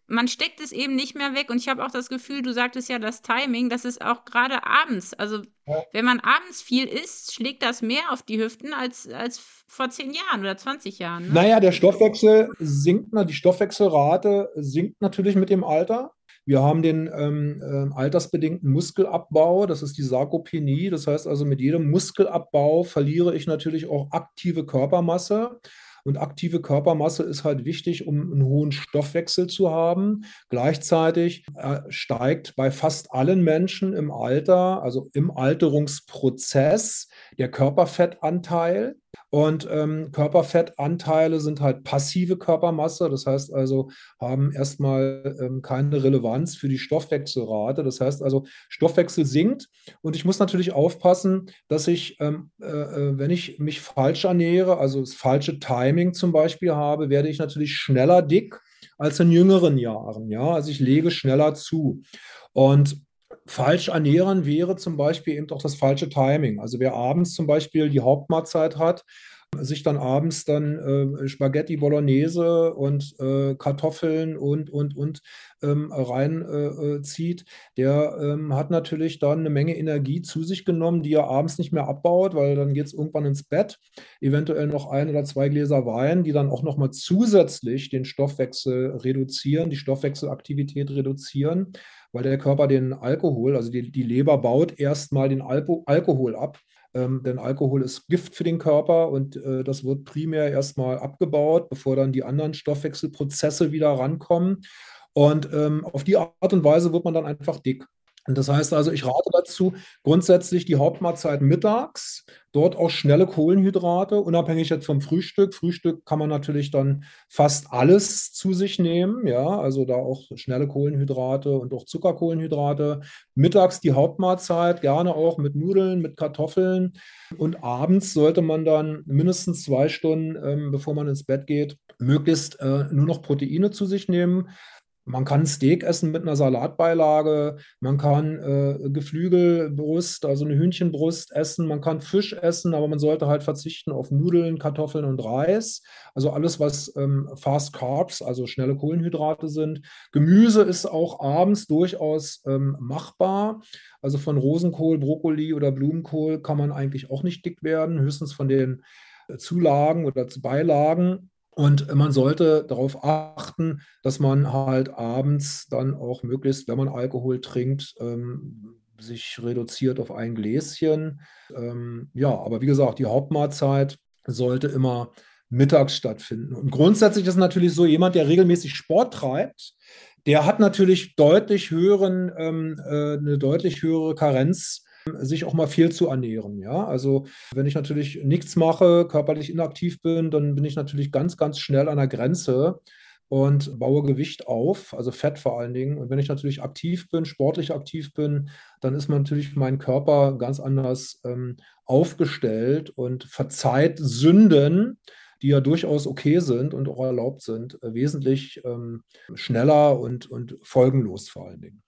man steckt es eben nicht mehr weg. Und ich habe auch das Gefühl, du sagtest ja das Timing, das ist auch gerade abends. Also
Ja.
wenn man abends viel isst, schlägt das mehr auf die Hüften als, als vor 10 Jahren oder 20 Jahren, ne?
Naja, der Stoffwechsel sinkt, die Stoffwechselrate sinkt natürlich mit dem Alter. Wir haben den ähm, ähm, altersbedingten Muskelabbau, das ist die Sarkopenie. Das heißt also, mit jedem Muskelabbau verliere ich natürlich auch aktive Körpermasse. Und aktive Körpermasse ist halt wichtig, um einen hohen Stoffwechsel zu haben. Gleichzeitig äh, steigt bei fast allen Menschen im Alter, also im Alterungsprozess, der Körperfettanteil. Und ähm, Körperfettanteile sind halt passive Körpermasse, das heißt also, haben erstmal ähm, keine Relevanz für die Stoffwechselrate. Das heißt also, Stoffwechsel sinkt und ich muss natürlich aufpassen, dass ich, ähm, äh, äh, wenn ich mich falsch ernähre, also das falsche Timing zum Beispiel habe, werde ich natürlich schneller dick als in jüngeren Jahren. Ja, also ich lege schneller zu. Und falsch ernähren wäre zum Beispiel eben auch das falsche Timing. Also wer abends zum Beispiel die Hauptmahlzeit hat, sich dann abends dann äh, Spaghetti Bolognese und äh, Kartoffeln und, und, und ähm, reinzieht, der ähm, hat natürlich dann eine Menge Energie zu sich genommen, die er abends nicht mehr abbaut, weil dann geht es irgendwann ins Bett. Eventuell noch ein oder zwei Gläser Wein, die dann auch nochmal zusätzlich den Stoffwechsel reduzieren, die Stoffwechselaktivität reduzieren, weil der Körper den Alkohol, also die, die Leber baut erstmal den Alpo Alkohol ab. Ähm, denn Alkohol ist Gift für den Körper und äh, das wird primär erstmal abgebaut, bevor dann die anderen Stoffwechselprozesse wieder rankommen. Und ähm, auf die Art und Weise wird man dann einfach dick. Und das heißt also, ich rate dazu, grundsätzlich die Hauptmahlzeit mittags, dort auch schnelle Kohlenhydrate, unabhängig jetzt vom Frühstück. Frühstück kann man natürlich dann fast alles zu sich nehmen, ja, also da auch schnelle Kohlenhydrate und auch Zuckerkohlenhydrate. Mittags die Hauptmahlzeit, gerne auch mit Nudeln, mit Kartoffeln. Und abends sollte man dann mindestens zwei Stunden, ähm, bevor man ins Bett geht, möglichst äh, nur noch Proteine zu sich nehmen. Man kann Steak essen mit einer Salatbeilage, man kann äh, Geflügelbrust, also eine Hühnchenbrust essen, man kann Fisch essen, aber man sollte halt verzichten auf Nudeln, Kartoffeln und Reis. Also alles, was ähm, Fast Carbs, also schnelle Kohlenhydrate sind. Gemüse ist auch abends durchaus ähm, machbar. Also von Rosenkohl, Brokkoli oder Blumenkohl kann man eigentlich auch nicht dick werden, höchstens von den äh, Zulagen oder Beilagen. Und man sollte darauf achten, dass man halt abends dann auch möglichst, wenn man Alkohol trinkt, ähm, sich reduziert auf ein Gläschen. Ähm, ja, aber wie gesagt, die Hauptmahlzeit sollte immer mittags stattfinden. Und grundsätzlich ist natürlich so, jemand, der regelmäßig Sport treibt, der hat natürlich deutlich höheren, ähm, äh, eine deutlich höhere Karenz sich auch mal viel zu ernähren. Ja, also wenn ich natürlich nichts mache, körperlich inaktiv bin, dann bin ich natürlich ganz, ganz schnell an der Grenze und baue Gewicht auf, also Fett vor allen Dingen. Und wenn ich natürlich aktiv bin, sportlich aktiv bin, dann ist man natürlich mein Körper ganz anders ähm, aufgestellt und verzeiht Sünden, die ja durchaus okay sind und auch erlaubt sind, äh, wesentlich ähm, schneller und, und folgenlos vor allen Dingen.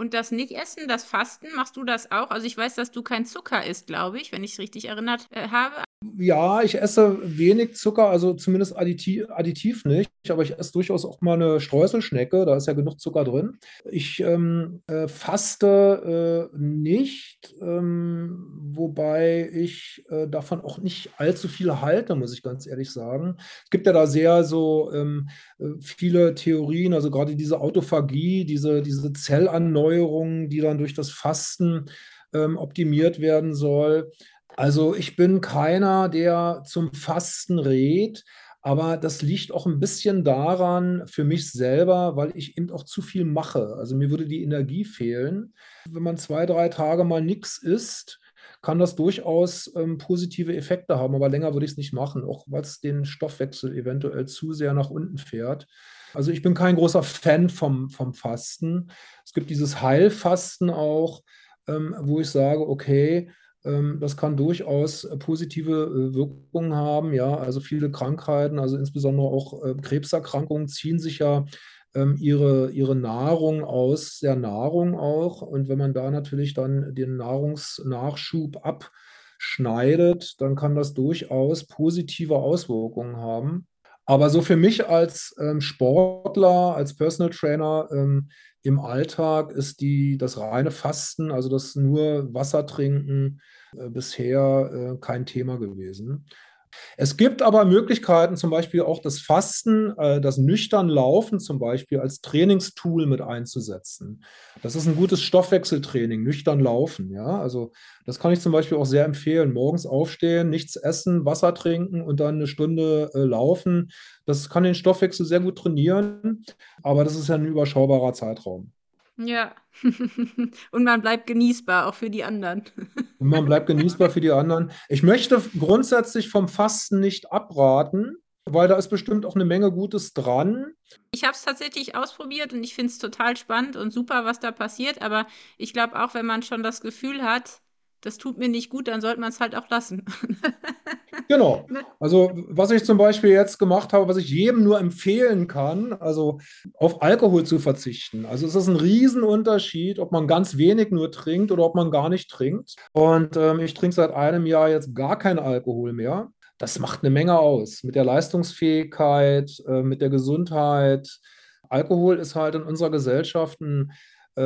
Und das Nicht-Essen, das Fasten, machst du das auch? Also ich weiß, dass du kein Zucker isst, glaube ich, wenn ich es richtig erinnert äh, habe.
Ja, ich esse wenig Zucker, also zumindest additiv, additiv nicht, aber ich esse durchaus auch mal eine Streuselschnecke, da ist ja genug Zucker drin. Ich ähm, äh, faste äh, nicht, ähm, wobei ich äh, davon auch nicht allzu viel halte, muss ich ganz ehrlich sagen. Es gibt ja da sehr so ähm, äh, viele Theorien, also gerade diese Autophagie, diese, diese Zellanneuerung, die dann durch das Fasten ähm, optimiert werden soll. Also ich bin keiner, der zum Fasten rät, aber das liegt auch ein bisschen daran für mich selber, weil ich eben auch zu viel mache. Also mir würde die Energie fehlen. Wenn man zwei, drei Tage mal nichts isst, kann das durchaus ähm, positive Effekte haben, aber länger würde ich es nicht machen, auch weil es den Stoffwechsel eventuell zu sehr nach unten fährt. Also ich bin kein großer Fan vom, vom Fasten. Es gibt dieses Heilfasten auch, ähm, wo ich sage, okay, das kann durchaus äh, positive äh, Wirkungen haben. Ja, also viele Krankheiten, also insbesondere auch äh, Krebserkrankungen, ziehen sich ja ähm, ihre, ihre Nahrung aus der Nahrung auch. Und wenn man da natürlich dann den Nahrungsnachschub abschneidet, dann kann das durchaus positive Auswirkungen haben. Aber so für mich als ähm, Sportler, als Personal Trainer ähm, im Alltag ist die, das reine Fasten, also das nur Wasser trinken, äh, bisher äh, kein Thema gewesen. Es gibt aber Möglichkeiten, zum Beispiel auch das Fasten, äh, das nüchtern Laufen zum Beispiel als Trainingstool mit einzusetzen. Das ist ein gutes Stoffwechseltraining, nüchtern Laufen. Ja, also das kann ich zum Beispiel auch sehr empfehlen. Morgens aufstehen, nichts essen, Wasser trinken und dann eine Stunde laufen. Das kann den Stoffwechsel sehr gut trainieren, aber das ist ja ein überschaubarer Zeitraum.
Ja. [laughs] Und man bleibt genießbar, auch für die anderen. [laughs]
Und man bleibt genießbar für die anderen. Ich möchte grundsätzlich vom Fasten nicht abraten, weil da ist bestimmt auch eine Menge Gutes dran.
Ich habe es tatsächlich ausprobiert und ich finde es total spannend und super, was da passiert. Aber ich glaube auch, wenn man schon das Gefühl hat, das tut mir nicht gut, dann sollte man es halt auch lassen. [laughs]
Genau. Ne? Also, was ich zum Beispiel jetzt gemacht habe, was ich jedem nur empfehlen kann, also auf Alkohol zu verzichten. Also, es ist ein Riesenunterschied, ob man ganz wenig nur trinkt oder ob man gar nicht trinkt. Und ähm, ich trinke seit einem Jahr jetzt gar keinen Alkohol mehr. Das macht eine Menge aus mit der Leistungsfähigkeit, äh, mit der Gesundheit. Alkohol ist halt in unserer Gesellschaft ein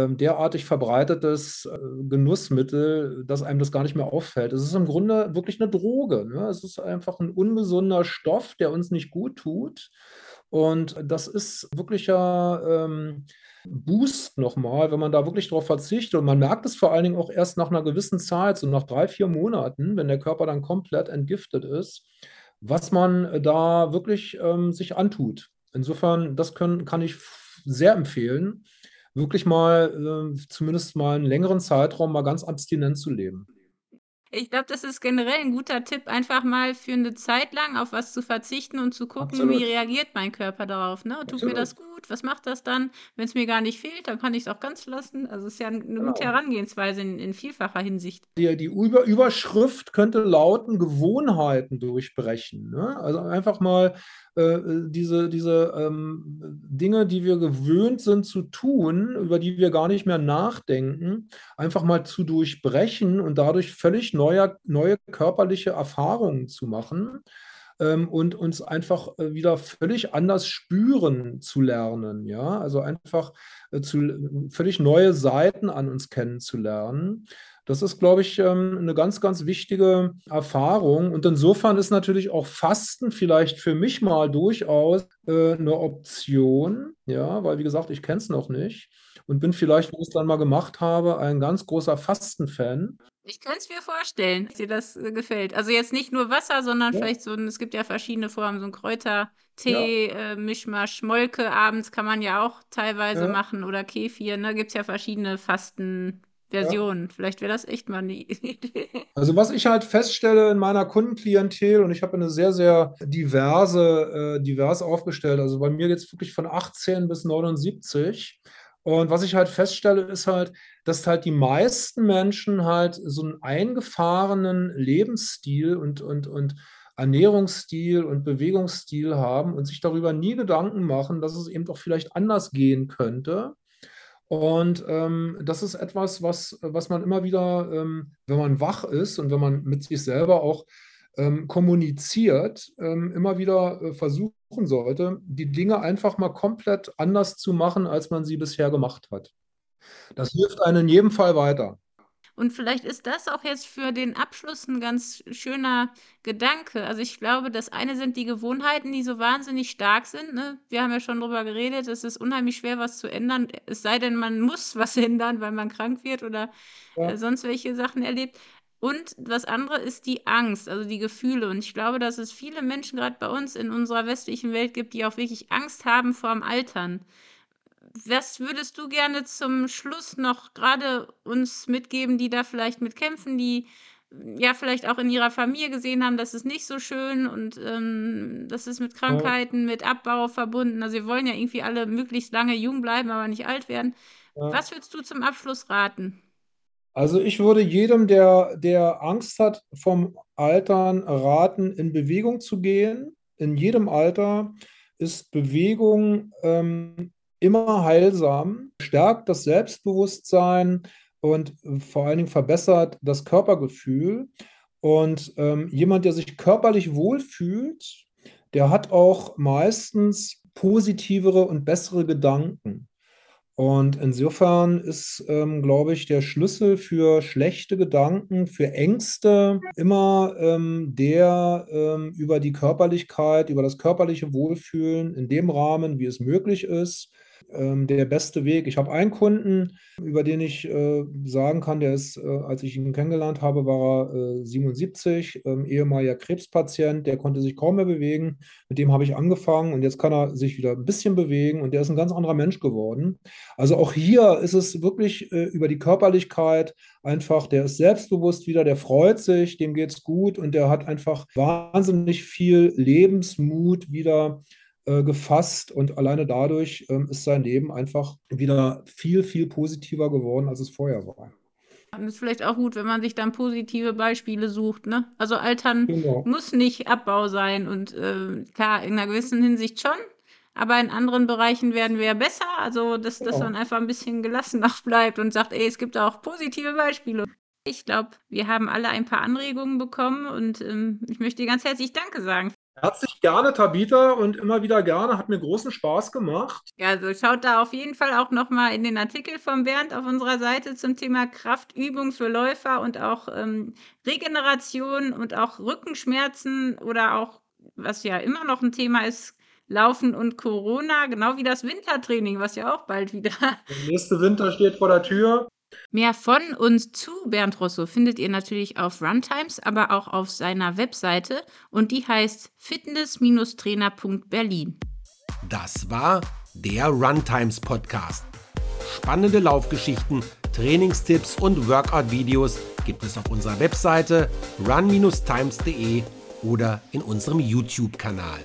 derartig verbreitetes äh, Genussmittel, dass einem das gar nicht mehr auffällt. Es ist im Grunde wirklich eine Droge. Ne? Es ist einfach ein ungesunder Stoff, der uns nicht gut tut. Und das ist wirklicher ähm, Boost nochmal, wenn man da wirklich darauf verzichtet. Und man merkt es vor allen Dingen auch erst nach einer gewissen Zeit, so nach drei, vier Monaten, wenn der Körper dann komplett entgiftet ist, was man da wirklich ähm, sich antut. Insofern, das können, kann ich sehr empfehlen wirklich mal, äh, zumindest mal einen längeren Zeitraum mal ganz abstinent zu leben.
Ich glaube, das ist generell ein guter Tipp, einfach mal für eine Zeit lang auf was zu verzichten und zu gucken, Absolut. wie reagiert mein Körper darauf. Ne? Tut Absolut. mir das gut? Was macht das dann? Wenn es mir gar nicht fehlt, dann kann ich es auch ganz lassen. Also es ist ja eine genau. gute Herangehensweise in, in, vielfacher Hinsicht.
Die, die Über Überschrift könnte lauten, Gewohnheiten durchbrechen. Ne? Also einfach mal äh, diese, diese ähm, Dinge, die wir gewöhnt sind zu tun, über die wir gar nicht mehr nachdenken, einfach mal zu durchbrechen und dadurch völlig neue, neue körperliche Erfahrungen zu machen ähm, und uns einfach äh, wieder völlig anders spüren zu lernen. Ja, also einfach äh, zu, völlig neue Seiten an uns kennenzulernen. Das ist, glaube ich, ähm, eine ganz, ganz wichtige Erfahrung. Und insofern ist natürlich auch Fasten vielleicht für mich mal durchaus äh, eine Option. Ja, weil, wie gesagt, ich kenne es noch nicht und bin vielleicht, wenn ich es dann mal gemacht habe, ein ganz großer Fasten-Fan.
Ich könnte es mir vorstellen, dass dir das äh, gefällt. Also jetzt nicht nur Wasser, sondern ja. vielleicht so ein, es gibt ja verschiedene Formen, so ein Kräutertee, ja. äh, Mischmasch, Molke abends kann man ja auch teilweise ja. machen oder Kefir, ne? Gibt es ja verschiedene Fasten. Versionen. Ja. Vielleicht wäre das echt mal [laughs] eine Idee.
Also was ich halt feststelle in meiner Kundenklientel und ich habe eine sehr, sehr diverse, äh, divers aufgestellt. Also bei mir es wirklich von 18 bis 79. Und was ich halt feststelle, ist halt, dass halt die meisten Menschen halt so einen eingefahrenen Lebensstil und, und, und Ernährungsstil und Bewegungsstil haben und sich darüber nie Gedanken machen, dass es eben doch vielleicht anders gehen könnte. Und ähm, das ist etwas, was, was man immer wieder, ähm, wenn man wach ist und wenn man mit sich selber auch ähm, kommuniziert, ähm, immer wieder äh, versuchen sollte, die Dinge einfach mal komplett anders zu machen, als man sie bisher gemacht hat. Das hilft einem in jedem Fall weiter.
Und vielleicht ist das auch jetzt für den Abschluss ein ganz schöner Gedanke. Also ich glaube, das eine sind die Gewohnheiten, die so wahnsinnig stark sind. Ne? Wir haben ja schon darüber geredet, es ist unheimlich schwer, was zu ändern, es sei denn, man muss [laughs] was ändern, weil man krank wird oder ja. äh, sonst welche Sachen erlebt. Und das andere ist die Angst, also die Gefühle. Und ich glaube, dass es viele Menschen gerade bei uns in unserer westlichen Welt gibt, die auch wirklich Angst haben vor dem Altern. Was würdest du gerne zum Schluss noch gerade uns mitgeben, die da vielleicht mit kämpfen, die ja vielleicht auch in ihrer Familie gesehen haben, das ist nicht so schön und ähm, das ist mit Krankheiten, mit Abbau verbunden. Also wir wollen ja irgendwie alle möglichst lange jung bleiben, aber nicht alt werden. Ja. Was würdest du zum Abschluss raten?
Also ich würde jedem, der, der Angst hat vom Altern, raten, in Bewegung zu gehen. In jedem Alter ist Bewegung ähm, immer heilsam, stärkt das Selbstbewusstsein und vor allen Dingen verbessert das Körpergefühl. Und ähm, jemand, der sich körperlich wohlfühlt, der hat auch meistens positivere und bessere Gedanken. Und insofern ist, ähm, glaube ich, der Schlüssel für schlechte Gedanken, für Ängste immer ähm, der ähm, über die Körperlichkeit, über das körperliche Wohlfühlen in dem Rahmen, wie es möglich ist, ähm, der beste Weg. Ich habe einen Kunden, über den ich äh, sagen kann, der ist, äh, als ich ihn kennengelernt habe, war er äh, 77, ähm, ehemaliger Krebspatient, der konnte sich kaum mehr bewegen. Mit dem habe ich angefangen und jetzt kann er sich wieder ein bisschen bewegen und der ist ein ganz anderer Mensch geworden. Also auch hier ist es wirklich äh, über die Körperlichkeit einfach, der ist selbstbewusst wieder, der freut sich, dem geht es gut und der hat einfach wahnsinnig viel Lebensmut wieder äh, gefasst und alleine dadurch ähm, ist sein Leben einfach wieder viel, viel positiver geworden, als es vorher war.
Das ist vielleicht auch gut, wenn man sich dann positive Beispiele sucht. Ne? Also Altern genau. muss nicht Abbau sein und äh, klar, in einer gewissen Hinsicht schon, aber in anderen Bereichen werden wir ja besser. Also, dass, genau. dass man einfach ein bisschen gelassen noch [laughs] bleibt und sagt, ey, es gibt auch positive Beispiele. Ich glaube, wir haben alle ein paar Anregungen bekommen und ähm, ich möchte ganz herzlich Danke sagen
Herzlich gerne, Tabita, und immer wieder gerne. Hat mir großen Spaß gemacht.
Ja, also schaut da auf jeden Fall auch nochmal in den Artikel von Bernd auf unserer Seite zum Thema Kraftübung für Läufer und auch ähm, Regeneration und auch Rückenschmerzen oder auch, was ja immer noch ein Thema ist, Laufen und Corona, genau wie das Wintertraining, was ja auch bald wieder.
Der nächste Winter steht vor der Tür.
Mehr von und zu Bernd Rosso findet ihr natürlich auf Runtimes, aber auch auf seiner Webseite und die heißt fitness-trainer.berlin.
Das war der Runtimes Podcast. Spannende Laufgeschichten, Trainingstipps und Workout-Videos gibt es auf unserer Webseite run-times.de oder in unserem YouTube-Kanal.